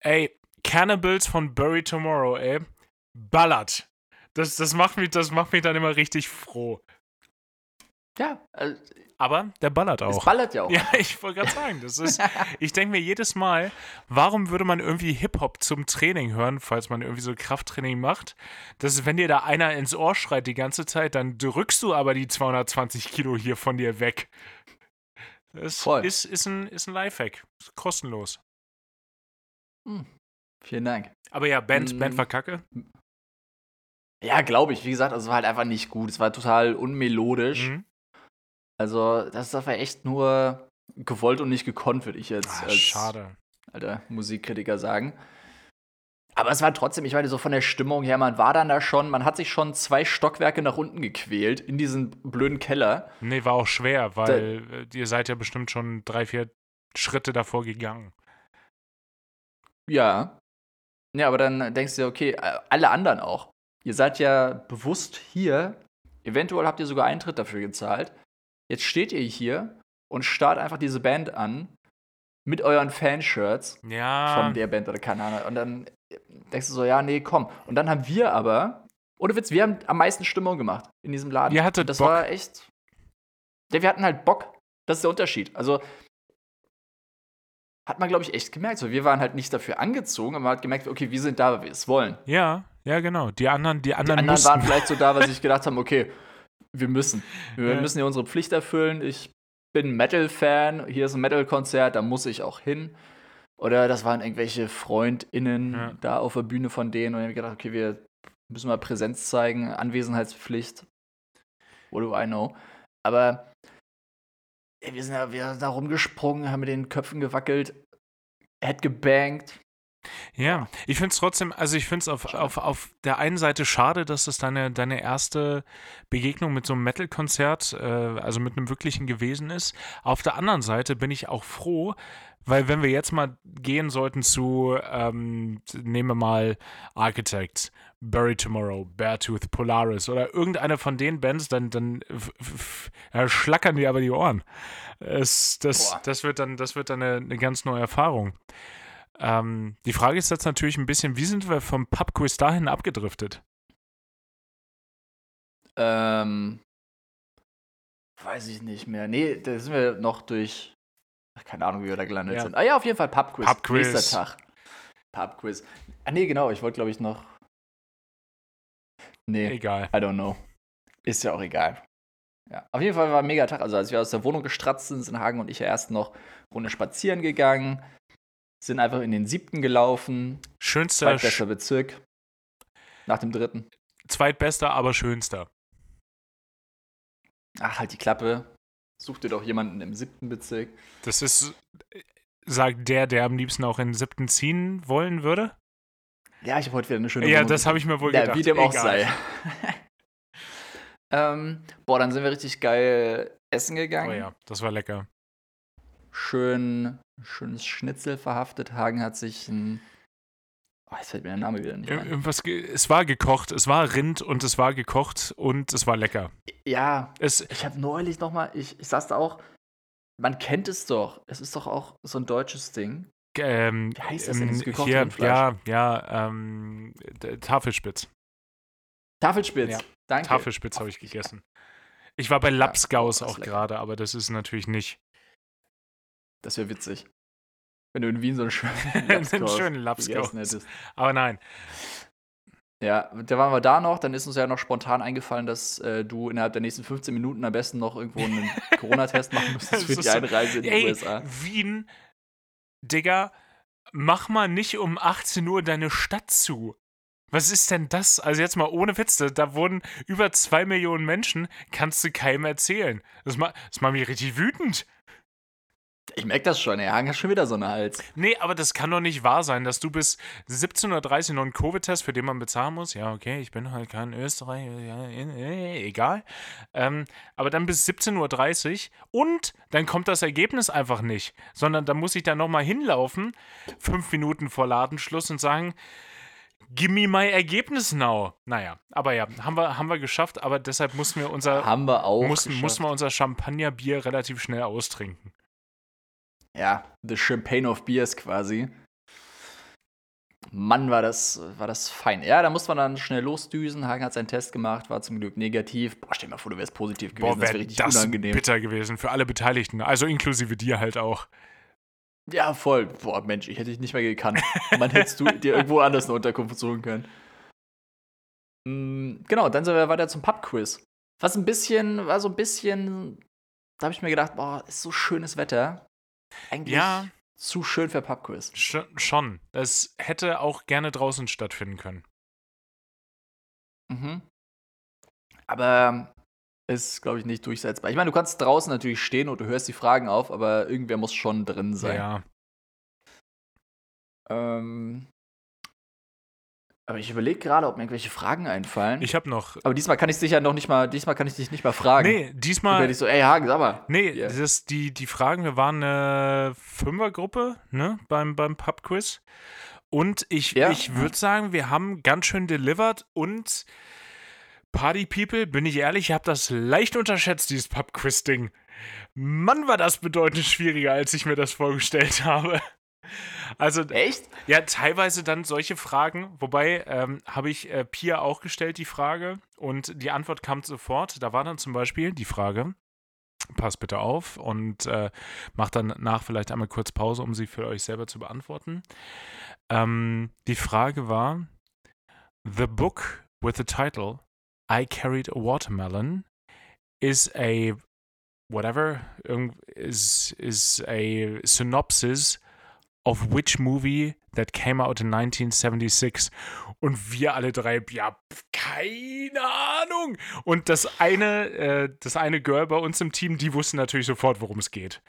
[SPEAKER 1] ey, Cannibals von Bury Tomorrow, ey, ballert. Das, das, macht mich, das macht mich dann immer richtig froh.
[SPEAKER 2] Ja, also,
[SPEAKER 1] Aber der ballert
[SPEAKER 2] es
[SPEAKER 1] auch.
[SPEAKER 2] ballert ja auch.
[SPEAKER 1] Ja, ich wollte gerade sagen, das ist, ich denke mir jedes Mal, warum würde man irgendwie Hip-Hop zum Training hören, falls man irgendwie so Krafttraining macht? Das ist, wenn dir da einer ins Ohr schreit die ganze Zeit, dann drückst du aber die 220 Kilo hier von dir weg. Das
[SPEAKER 2] Voll.
[SPEAKER 1] ist, ist ein, ist ein Lifehack. Ist kostenlos.
[SPEAKER 2] Vielen Dank.
[SPEAKER 1] Aber ja, Band,
[SPEAKER 2] Mm.
[SPEAKER 1] Band war kacke.
[SPEAKER 2] Ja, glaube ich. Wie gesagt, also es war halt einfach nicht gut. Es war total unmelodisch.
[SPEAKER 1] Mhm.
[SPEAKER 2] Also, das, das war echt nur gewollt und nicht gekonnt, würde ich jetzt
[SPEAKER 1] Ah,
[SPEAKER 2] als
[SPEAKER 1] schade.
[SPEAKER 2] alter Musikkritiker sagen. Aber es war trotzdem, ich meine, so von der Stimmung her, man war dann da schon, man hat sich schon zwei Stockwerke nach unten gequält in diesen blöden Keller.
[SPEAKER 1] Nee, war auch schwer, weil äh, ihr seid ja bestimmt schon drei, vier Schritte davor gegangen.
[SPEAKER 2] Ja. Ja, aber dann denkst du dir, okay, äh, alle anderen auch. Ihr seid ja bewusst hier. Eventuell habt ihr sogar Eintritt dafür gezahlt. Jetzt steht ihr hier und starrt einfach diese Band an mit euren Fanshirts
[SPEAKER 1] Ja.
[SPEAKER 2] von der Band oder keine Ahnung. Und dann denkst du so, ja, nee, komm. Und dann haben wir aber, ohne Witz, wir haben am meisten Stimmung gemacht in diesem Laden.
[SPEAKER 1] Ihr hattet
[SPEAKER 2] das
[SPEAKER 1] Bock.
[SPEAKER 2] war echt. Ja, wir hatten halt Bock. Das ist der Unterschied. Also hat man, glaube ich, echt gemerkt. So, wir waren halt nicht dafür angezogen, aber man hat gemerkt, okay, wir sind da, weil wir es wollen.
[SPEAKER 1] Ja, ja, genau. Die anderen, die
[SPEAKER 2] Die
[SPEAKER 1] anderen,
[SPEAKER 2] anderen
[SPEAKER 1] mussten.
[SPEAKER 2] waren vielleicht so da, weil sie sich gedacht haben, okay, wir müssen. Wir
[SPEAKER 1] Ja.
[SPEAKER 2] müssen ja unsere Pflicht erfüllen. Ich bin Metal-Fan, hier ist ein Metal-Konzert, da muss ich auch hin. Oder das waren irgendwelche FreundInnen
[SPEAKER 1] Ja.
[SPEAKER 2] da auf der Bühne von denen und ich habe gedacht, okay, wir müssen mal Präsenz zeigen, Anwesenheitspflicht. What do I know? Aber ey, wir sind ja wir sind da rumgesprungen, haben mit den Köpfen gewackelt, Head gebankt.
[SPEAKER 1] Ja, ich finde es trotzdem, also ich finde es auf, auf, auf der einen Seite schade, dass das deine, deine erste Begegnung mit so einem Metal-Konzert, äh, also mit einem wirklichen gewesen ist. Auf der anderen Seite bin ich auch froh, weil wenn wir jetzt mal gehen sollten zu, ähm, nehmen wir mal Architects, Bury Tomorrow, Beartooth, Polaris oder irgendeine von den Bands, dann, dann äh, schlackern die aber die Ohren. Es, das,
[SPEAKER 2] Boah.
[SPEAKER 1] das wird dann, das wird dann eine, eine ganz neue Erfahrung. Ähm, die Frage ist jetzt natürlich ein bisschen, wie sind wir vom Pubquiz dahin abgedriftet?
[SPEAKER 2] Ähm, weiß ich nicht mehr. Nee, da sind wir noch durch. Ach, keine Ahnung, wie wir da gelandet
[SPEAKER 1] Ja.
[SPEAKER 2] sind. Ah ja, auf jeden Fall Pubquiz.
[SPEAKER 1] Pubquiz.
[SPEAKER 2] Nächster Tag. Pubquiz. Ah nee, genau, ich wollte, glaube ich, noch. Nee,
[SPEAKER 1] Egal.
[SPEAKER 2] I don't know. Ist ja auch egal. Ja, auf jeden Fall war ein mega Tag. Also, als wir aus der Wohnung gestratzt sind, sind Hagen und ich ja erst noch Runde spazieren gegangen, sind einfach in den siebten gelaufen,
[SPEAKER 1] Schönster,
[SPEAKER 2] zweitbester Bezirk. Nach dem dritten.
[SPEAKER 1] zweitbester, aber schönster.
[SPEAKER 2] Ach, halt die Klappe. Such dir doch jemanden im siebten Bezirk.
[SPEAKER 1] Das ist, sagt der, der am liebsten auch in den siebten ziehen wollen würde.
[SPEAKER 2] Ja, ich habe heute wieder eine schöne
[SPEAKER 1] Ja,
[SPEAKER 2] Wohnung
[SPEAKER 1] das habe ich mir wohl
[SPEAKER 2] Ja,
[SPEAKER 1] gedacht.
[SPEAKER 2] wie dem auch
[SPEAKER 1] Egal.
[SPEAKER 2] sei. ähm, boah, dann sind wir richtig geil essen gegangen.
[SPEAKER 1] Oh ja, das war lecker.
[SPEAKER 2] Schön, schönes Schnitzel verhaftet. Hagen hat sich ein. Oh, jetzt fällt mir der Name wieder nicht
[SPEAKER 1] Ir-
[SPEAKER 2] ein.
[SPEAKER 1] Irgendwas ge es war gekocht, es war Rind und es war gekocht und es war lecker.
[SPEAKER 2] Ja,
[SPEAKER 1] Es,
[SPEAKER 2] ich habe neulich noch mal, ich, ich saß da auch, man kennt es doch. Es ist doch auch so ein deutsches Ding.
[SPEAKER 1] ähm,
[SPEAKER 2] Wie heißt das denn,
[SPEAKER 1] ähm,
[SPEAKER 2] dieses gekochte
[SPEAKER 1] hier? Ja, ja, ähm, Tafelspitz.
[SPEAKER 2] Tafelspitz.
[SPEAKER 1] Ja,
[SPEAKER 2] Danke.
[SPEAKER 1] Tafelspitz habe ich gegessen. Ich war bei
[SPEAKER 2] Ja, das ist
[SPEAKER 1] auch gerade, aber das ist natürlich nicht.
[SPEAKER 2] Das wäre witzig. Wenn du in Wien so einen schönen Lapskaus
[SPEAKER 1] schönen Lapskaus.
[SPEAKER 2] gegessen hättest.
[SPEAKER 1] Aber nein.
[SPEAKER 2] Ja, da waren wir da noch, dann ist uns ja noch spontan eingefallen, dass äh, du innerhalb der nächsten 15 Minuten am besten noch irgendwo einen Corona-Test machen müsstest für die Einreise in die
[SPEAKER 1] Ey,
[SPEAKER 2] USA.
[SPEAKER 1] Wien, Digga, mach mal nicht um 18 Uhr deine Stadt zu. Was ist denn das? Also jetzt mal ohne Witze, da wurden über zwei Millionen Menschen, kannst du keinem erzählen. Das, ma das macht mich richtig wütend.
[SPEAKER 2] Ich merke das schon, er hängt schon wieder so eine Hals.
[SPEAKER 1] Nee, aber das kann doch nicht wahr sein, dass du bis 17.30 Uhr noch einen Covid-Test, für den man bezahlen muss. Ja, okay, ich bin halt kein Österreicher, ja, äh, egal. Ähm, aber dann bis 17.30 Uhr und dann kommt das Ergebnis einfach nicht, sondern da muss ich dann nochmal hinlaufen, fünf Minuten vor Ladenschluss und sagen, Give me my Ergebnis now. Naja, aber ja, haben wir, haben wir geschafft, aber deshalb mussten wir unser,
[SPEAKER 2] Haben wir auch.
[SPEAKER 1] mussten,
[SPEAKER 2] geschafft.
[SPEAKER 1] mussten wir unser Champagnerbier relativ schnell austrinken.
[SPEAKER 2] Ja, the Champagne of Beers quasi. Mann, war das, war das fein. Ja, da musste man dann schnell losdüsen. Hagen hat seinen Test gemacht, war zum Glück negativ. Boah, stell dir mal vor, du wärst positiv gewesen.
[SPEAKER 1] Boah,
[SPEAKER 2] das
[SPEAKER 1] wäre
[SPEAKER 2] richtig
[SPEAKER 1] das
[SPEAKER 2] unangenehm.
[SPEAKER 1] bitter gewesen für alle Beteiligten, also inklusive dir halt auch.
[SPEAKER 2] Ja, voll. Boah, Mensch, ich hätte dich nicht mehr gekannt. Man hättest du dir irgendwo anders eine Unterkunft suchen können. Mm, genau, dann sind wir weiter zum Pub-Quiz. Was ein bisschen, war so ein bisschen, da habe ich mir gedacht, boah, ist so schönes Wetter. Eigentlich
[SPEAKER 1] Ja.
[SPEAKER 2] zu schön für Pub-Quiz.
[SPEAKER 1] Sch schon. Es hätte auch gerne draußen stattfinden können.
[SPEAKER 2] Mhm. Aber ist, glaube ich, nicht durchsetzbar. Ich meine, du kannst draußen natürlich stehen und du hörst die Fragen auf, aber irgendwer muss schon drin sein.
[SPEAKER 1] Ja.
[SPEAKER 2] Ähm, aber ich überlege gerade, ob mir irgendwelche Fragen einfallen.
[SPEAKER 1] Ich habe noch.
[SPEAKER 2] aber diesmal kann ich dich ja noch nicht mal, diesmal kann ich dich nicht mal fragen.
[SPEAKER 1] Nee, diesmal.
[SPEAKER 2] werde ich so, ey Hagen, sag mal.
[SPEAKER 1] Nee,
[SPEAKER 2] Ja.
[SPEAKER 1] das, die, die Fragen, wir waren eine Fünfergruppe, ne, beim, beim Pub-Quiz. Und ich,
[SPEAKER 2] Ja.
[SPEAKER 1] ich würde sagen, wir haben ganz schön delivered und Party People, bin ich ehrlich, ich habe das leicht unterschätzt, dieses Pub-Quiz-Ding. Mann, war das bedeutend schwieriger, als ich mir das vorgestellt habe. Also,
[SPEAKER 2] Echt?
[SPEAKER 1] ja, teilweise dann solche Fragen, wobei ähm, habe ich äh, Pia auch gestellt, die Frage, und die Antwort kam sofort. Da war dann zum Beispiel die Frage, passt bitte auf und äh, macht dann nach vielleicht einmal kurz Pause, um sie für euch selber zu beantworten. Ähm, die Frage war: The book with the title I Carried a Watermelon is a whatever is is a synopsis of which movie that came out in 1976 und wir alle drei ja keine Ahnung und das eine äh, das eine Girl bei uns im Team die wusste natürlich sofort worum es geht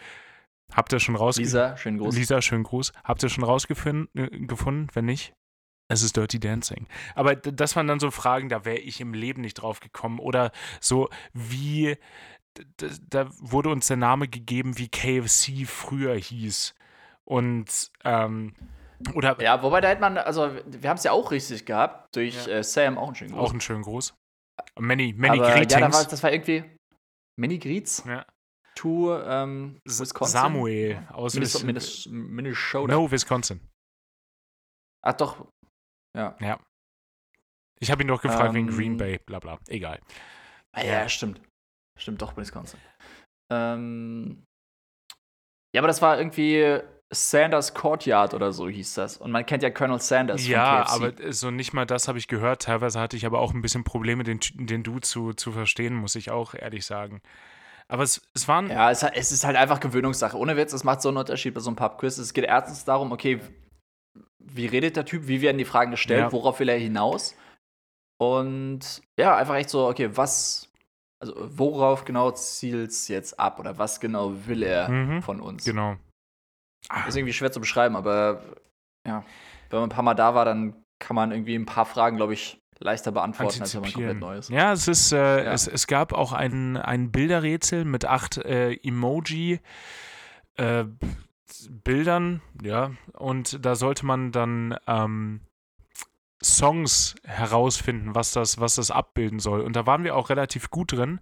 [SPEAKER 1] habt ihr schon rausgefunden
[SPEAKER 2] Lisa, schönen Gruß.
[SPEAKER 1] Lisa schönen Gruß habt ihr schon rausgefunden äh, gefunden wenn nicht es ist Dirty Dancing. Aber das waren dann so Fragen, da wäre ich im Leben nicht drauf gekommen. Oder so wie, da wurde uns der Name gegeben, wie KFC früher hieß. Und, ähm, oder
[SPEAKER 2] Ja, wobei da hätte man, also wir haben es ja auch richtig gehabt, durch
[SPEAKER 1] Ja.
[SPEAKER 2] äh, Sam auch einen schönen Gruß.
[SPEAKER 1] auch einen schönen Gruß. Many, many
[SPEAKER 2] Aber ja,
[SPEAKER 1] greetings.
[SPEAKER 2] da war, das war irgendwie Mini Greets
[SPEAKER 1] Ja.
[SPEAKER 2] to ähm, Wisconsin.
[SPEAKER 1] Samuel aus
[SPEAKER 2] Minnes
[SPEAKER 1] Wis-
[SPEAKER 2] Minnes Minnesota.
[SPEAKER 1] No, Wisconsin.
[SPEAKER 2] Ach doch. Ja.
[SPEAKER 1] Ich habe ihn doch gefragt wegen
[SPEAKER 2] Ähm,
[SPEAKER 1] Green Bay, bla bla. Egal.
[SPEAKER 2] Ah, ja, stimmt. Stimmt doch, Wisconsin. Ähm, ja, aber das war irgendwie Sanders Courtyard oder so hieß das. Und man kennt ja Colonel Sanders
[SPEAKER 1] Ja, aber so nicht mal das habe ich gehört. Teilweise hatte ich aber auch ein bisschen Probleme, den, den Du zu, zu verstehen, muss ich auch ehrlich sagen. Aber es, es waren.
[SPEAKER 2] Ja, es, es ist halt einfach Gewöhnungssache. Ohne Witz, es macht so einen Unterschied bei so einem Pub-Quiz. Es geht erstens darum, okay, wie redet der Typ, wie werden die Fragen gestellt,
[SPEAKER 1] Ja.
[SPEAKER 2] worauf will er hinaus? Und ja, einfach echt so, okay, was, also worauf genau zielt es jetzt ab oder was genau will er
[SPEAKER 1] Mhm,
[SPEAKER 2] von uns?
[SPEAKER 1] Genau. Ah,
[SPEAKER 2] Ist irgendwie schwer zu beschreiben, aber ja, wenn man ein paar Mal da war, dann kann man irgendwie ein paar Fragen, glaube ich, leichter beantworten, als wenn man komplett
[SPEAKER 1] antizipieren.
[SPEAKER 2] neu ist.
[SPEAKER 1] Ja, es ist, äh,
[SPEAKER 2] Ja.
[SPEAKER 1] Es, es gab auch ein, ein Bilderrätsel mit acht äh, Emoji. Äh, Bildern, ja, und da sollte man dann ähm, Songs herausfinden, was das, was das abbilden soll. Und da waren wir auch relativ gut drin.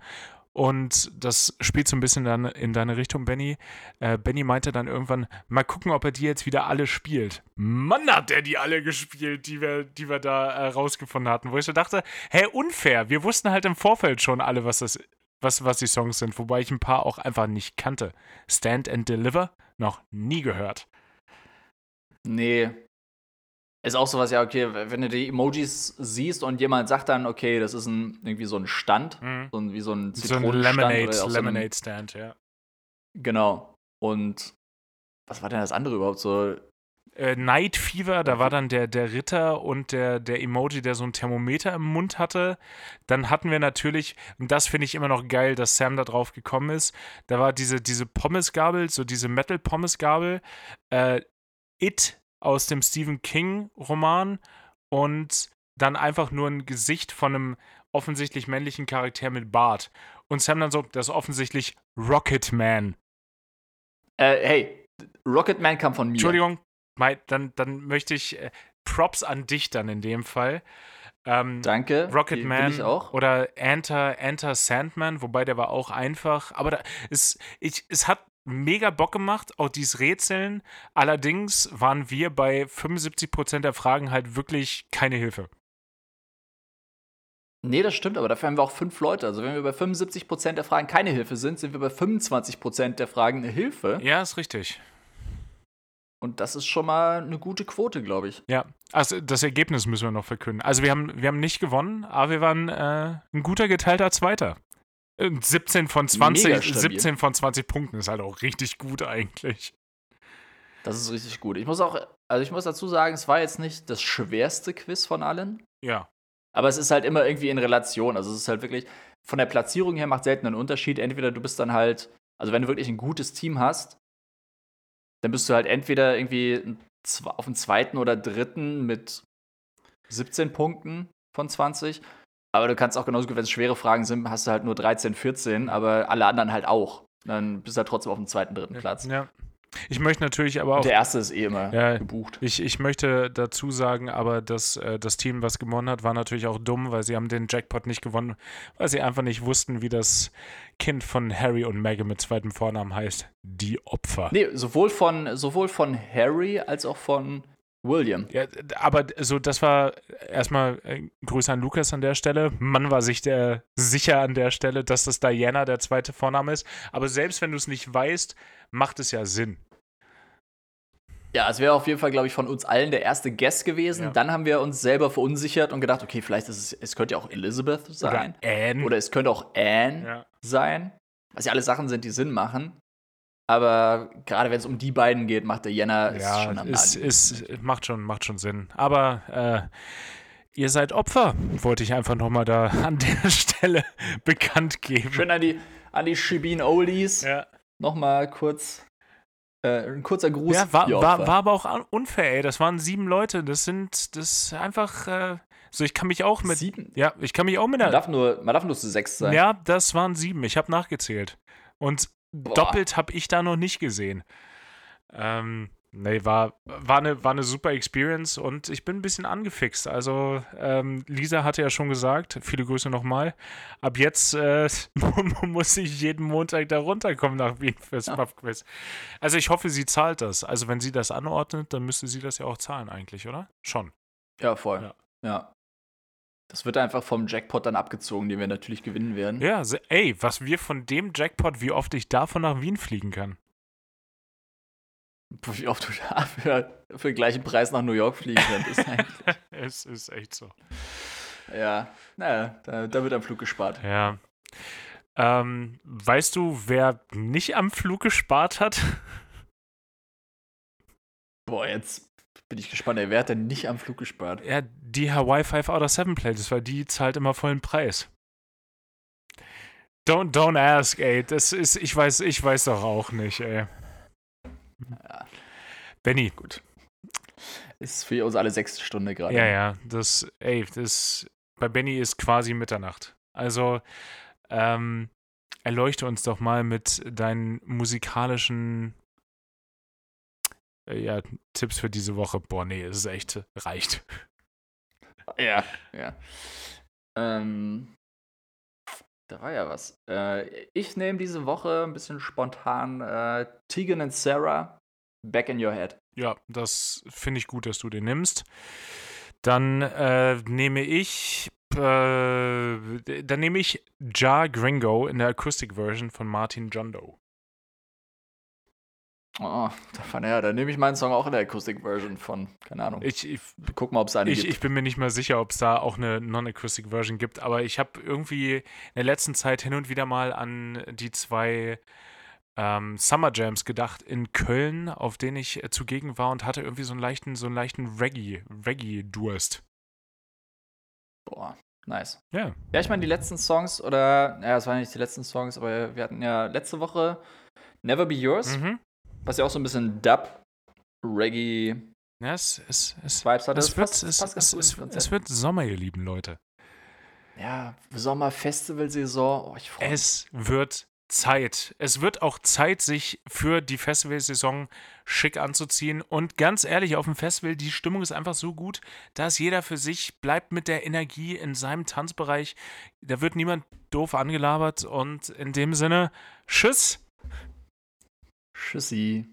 [SPEAKER 1] Und das spielt so ein bisschen dann in deine Richtung, Benny. Äh, Benny meinte dann irgendwann, mal gucken, ob er die jetzt wieder alle spielt. Mann, hat er die alle gespielt, die wir, die wir da äh, rausgefunden hatten. Wo ich so dachte, hä, unfair. Wir wussten halt im Vorfeld schon alle, was das was, was die Songs sind, wobei ich ein paar auch einfach nicht kannte. Stand and Deliver, noch nie gehört.
[SPEAKER 2] Nee. Ist auch sowas, ja, okay, wenn du die Emojis siehst und jemand sagt dann, okay, das ist ein, irgendwie so ein Stand,
[SPEAKER 1] Mhm.
[SPEAKER 2] so ein, wie so ein
[SPEAKER 1] So ein
[SPEAKER 2] Zitronenstand
[SPEAKER 1] Lemonade,
[SPEAKER 2] so
[SPEAKER 1] Lemonade Stand, ja.
[SPEAKER 2] Genau. Und was war denn das andere überhaupt so?
[SPEAKER 1] äh, Night Fever, da war dann der, der Ritter und der, der Emoji, der so ein Thermometer im Mund hatte. Dann hatten wir natürlich, und das finde ich immer noch geil, dass Sam da drauf gekommen ist, da war diese, diese Pommesgabel, so diese Metal-Pommesgabel, äh, It aus dem Stephen King-Roman und dann einfach nur ein Gesicht von einem offensichtlich männlichen Charakter mit Bart. Und Sam dann so, das ist offensichtlich Rocket Man.
[SPEAKER 2] Äh, hey, Rocket Man kam von mir.
[SPEAKER 1] Entschuldigung, dann, dann möchte ich äh, Props an dich dann in dem Fall.
[SPEAKER 2] Ähm, Danke.
[SPEAKER 1] Rocket Man oder Enter, Enter Sandman, wobei der war auch einfach. Aber da, es, ich, es hat mega Bock gemacht, auch dieses Rätseln. Allerdings waren wir bei 75% der Fragen halt wirklich keine Hilfe.
[SPEAKER 2] Nee, das stimmt, aber dafür haben wir auch fünf Leute. Also wenn wir bei 75% der Fragen keine Hilfe sind, sind wir bei 25% der Fragen eine Hilfe.
[SPEAKER 1] Ja, ist richtig.
[SPEAKER 2] Und das ist schon mal eine gute Quote, glaube ich.
[SPEAKER 1] Ja, also das Ergebnis müssen wir noch verkünden. Also wir haben, wir haben nicht gewonnen, aber wir waren äh, ein guter geteilter Zweiter. 17 von 20, 17 von 20 Punkten ist halt auch richtig gut eigentlich.
[SPEAKER 2] Das ist richtig gut. Ich muss auch, also ich muss dazu sagen, es war jetzt nicht das schwerste Quiz von allen.
[SPEAKER 1] Ja.
[SPEAKER 2] Aber es ist halt immer irgendwie in Relation. Also es ist halt wirklich, von der Platzierung her macht selten einen Unterschied. Entweder du bist dann halt, also wenn du wirklich ein gutes Team hast, dann bist du halt entweder irgendwie auf dem zweiten oder dritten mit 17 Punkten von 20. Aber du kannst auch genauso gut, wenn es schwere Fragen sind, hast du halt nur 13, 14, aber alle anderen halt auch. Dann bist du halt trotzdem auf dem zweiten, dritten Platz.
[SPEAKER 1] Ja. Ich möchte natürlich aber auch.
[SPEAKER 2] Der erste ist eh immer
[SPEAKER 1] ja,
[SPEAKER 2] gebucht.
[SPEAKER 1] Ich, ich möchte dazu sagen, aber dass äh, das Team, was gewonnen hat, war natürlich auch dumm, weil sie haben den Jackpot nicht gewonnen, weil sie einfach nicht wussten, wie das Kind von Harry und Meghan mit zweitem Vornamen heißt. Die Opfer.
[SPEAKER 2] Nee, sowohl von, sowohl von Harry als auch von William.
[SPEAKER 1] Ja, aber so, das war erstmal äh, Grüße an Lukas an der Stelle. Man war sich der, sicher an der Stelle, dass das Diana der zweite Vorname ist. Aber selbst wenn du es nicht weißt, macht es ja Sinn.
[SPEAKER 2] Ja, es wäre auf jeden Fall, glaube ich, von uns allen der erste Guest gewesen. Ja. Dann haben wir uns selber verunsichert und gedacht, okay, vielleicht ist es, es könnte ja auch Elizabeth sein.
[SPEAKER 1] Oder Anne.
[SPEAKER 2] Oder es könnte auch Anne ja. sein. Was ja alle Sachen sind, die Sinn machen. Aber gerade wenn es um die beiden geht, macht der Jenner
[SPEAKER 1] ja, schon am ist, ist, macht schon, macht schon Sinn. Aber äh, ihr seid Opfer, wollte ich einfach nochmal da an der Stelle bekannt geben.
[SPEAKER 2] Schön an die, an die Shibin Oldies.
[SPEAKER 1] Ja.
[SPEAKER 2] Nochmal kurz äh, ein kurzer Gruß.
[SPEAKER 1] Ja, war, war, war, aber auch unfair, ey. Das waren sieben Leute. Das sind, das einfach, äh, so ich kann mich auch mit.
[SPEAKER 2] Sieben?
[SPEAKER 1] Ja, ich kann mich auch mit
[SPEAKER 2] man darf nur, man darf nur zu sechs sein.
[SPEAKER 1] Ja, das waren sieben. Ich habe nachgezählt. Und Boah. doppelt habe ich da noch nicht gesehen. Ähm, Nee, war, war, eine, war eine super Experience und ich bin ein bisschen angefixt. Also, ähm, Lisa hatte ja schon gesagt, viele Grüße nochmal. Ab jetzt äh, muss ich jeden Montag da runterkommen nach Wien fürs ja. Pubquiz. Also, ich hoffe, sie zahlt das. Also, wenn sie das anordnet, dann müsste sie das ja auch zahlen, eigentlich, oder? Schon.
[SPEAKER 2] Ja, voll. Ja. ja. Das wird einfach vom Jackpot dann abgezogen, den wir natürlich gewinnen werden.
[SPEAKER 1] Ja, ey, was wir von dem Jackpot, wie oft ich davon nach Wien fliegen kann
[SPEAKER 2] wie oft du da für, für den gleichen Preis nach New York fliegen könntest.
[SPEAKER 1] es ist echt so.
[SPEAKER 2] Ja, naja, da, da wird am Flug gespart.
[SPEAKER 1] Ja. Ähm, weißt du, wer nicht am Flug gespart hat?
[SPEAKER 2] Boah, jetzt bin ich gespannt. Wer hat denn nicht am Flug gespart?
[SPEAKER 1] Ja, die Hawaii 5 out of 7 Playlist, weil die zahlt immer vollen Preis. Don't, don't ask, ey. Das ist, ich weiß, ich weiß doch auch nicht, ey. Ja. Benny.
[SPEAKER 2] Gut. Ist für uns alle sechste Stunde gerade.
[SPEAKER 1] Ja, ja. Das, ey, das bei Benny ist quasi Mitternacht. Also, ähm, erleuchte uns doch mal mit deinen musikalischen ja, Tipps für diese Woche. Boah, nee, es ist echt reicht.
[SPEAKER 2] Ja, ja. Ähm, da war ja was. Äh, ich nehme diese Woche ein bisschen spontan äh, Tegan und Sarah Back in Your Head.
[SPEAKER 1] Ja, das finde ich gut, dass du den nimmst. Dann äh, nehme ich äh, dann nehme ich Ja Gringo in der Acoustic Version von Martin John Doe.
[SPEAKER 2] Oh, davon, ja, dann nehme ich meinen Song auch in der Acoustic-Version von, keine Ahnung.
[SPEAKER 1] Ich, ich
[SPEAKER 2] guck mal, ob es eine
[SPEAKER 1] ich,
[SPEAKER 2] gibt.
[SPEAKER 1] Ich bin mir nicht mal sicher, ob es da auch eine Non-Acoustic-Version gibt, aber ich habe irgendwie in der letzten Zeit hin und wieder mal an die zwei ähm, Summer Jams gedacht in Köln, auf denen ich äh, zugegen war und hatte irgendwie so einen leichten, so einen leichten Reggae, Reggae-Durst.
[SPEAKER 2] Boah, nice.
[SPEAKER 1] Ja.
[SPEAKER 2] Ja, ich meine, die letzten Songs, oder, ja, es waren nicht die letzten Songs, aber wir hatten ja letzte Woche Never Be Yours,
[SPEAKER 1] Mhm.
[SPEAKER 2] Was ja auch so ein bisschen Dub, Reggae,
[SPEAKER 1] Ja, es, es, es,
[SPEAKER 2] Vibes hatte.
[SPEAKER 1] es, wird,
[SPEAKER 2] passt-
[SPEAKER 1] es,
[SPEAKER 2] passt
[SPEAKER 1] es, es, es wird Sommer, ihr lieben Leute.
[SPEAKER 2] Ja, Sommerfestivalsaison, oh, ich freue mich.
[SPEAKER 1] Es wird Zeit. Es wird auch Zeit, sich für die Festivalsaison schick anzuziehen. Und ganz ehrlich, auf dem Festival, die Stimmung ist einfach so gut, da ist jeder für sich, bleibt mit der Energie in seinem Tanzbereich. Da wird niemand doof angelabert. Und in dem Sinne, tschüss.
[SPEAKER 2] Tschüssi.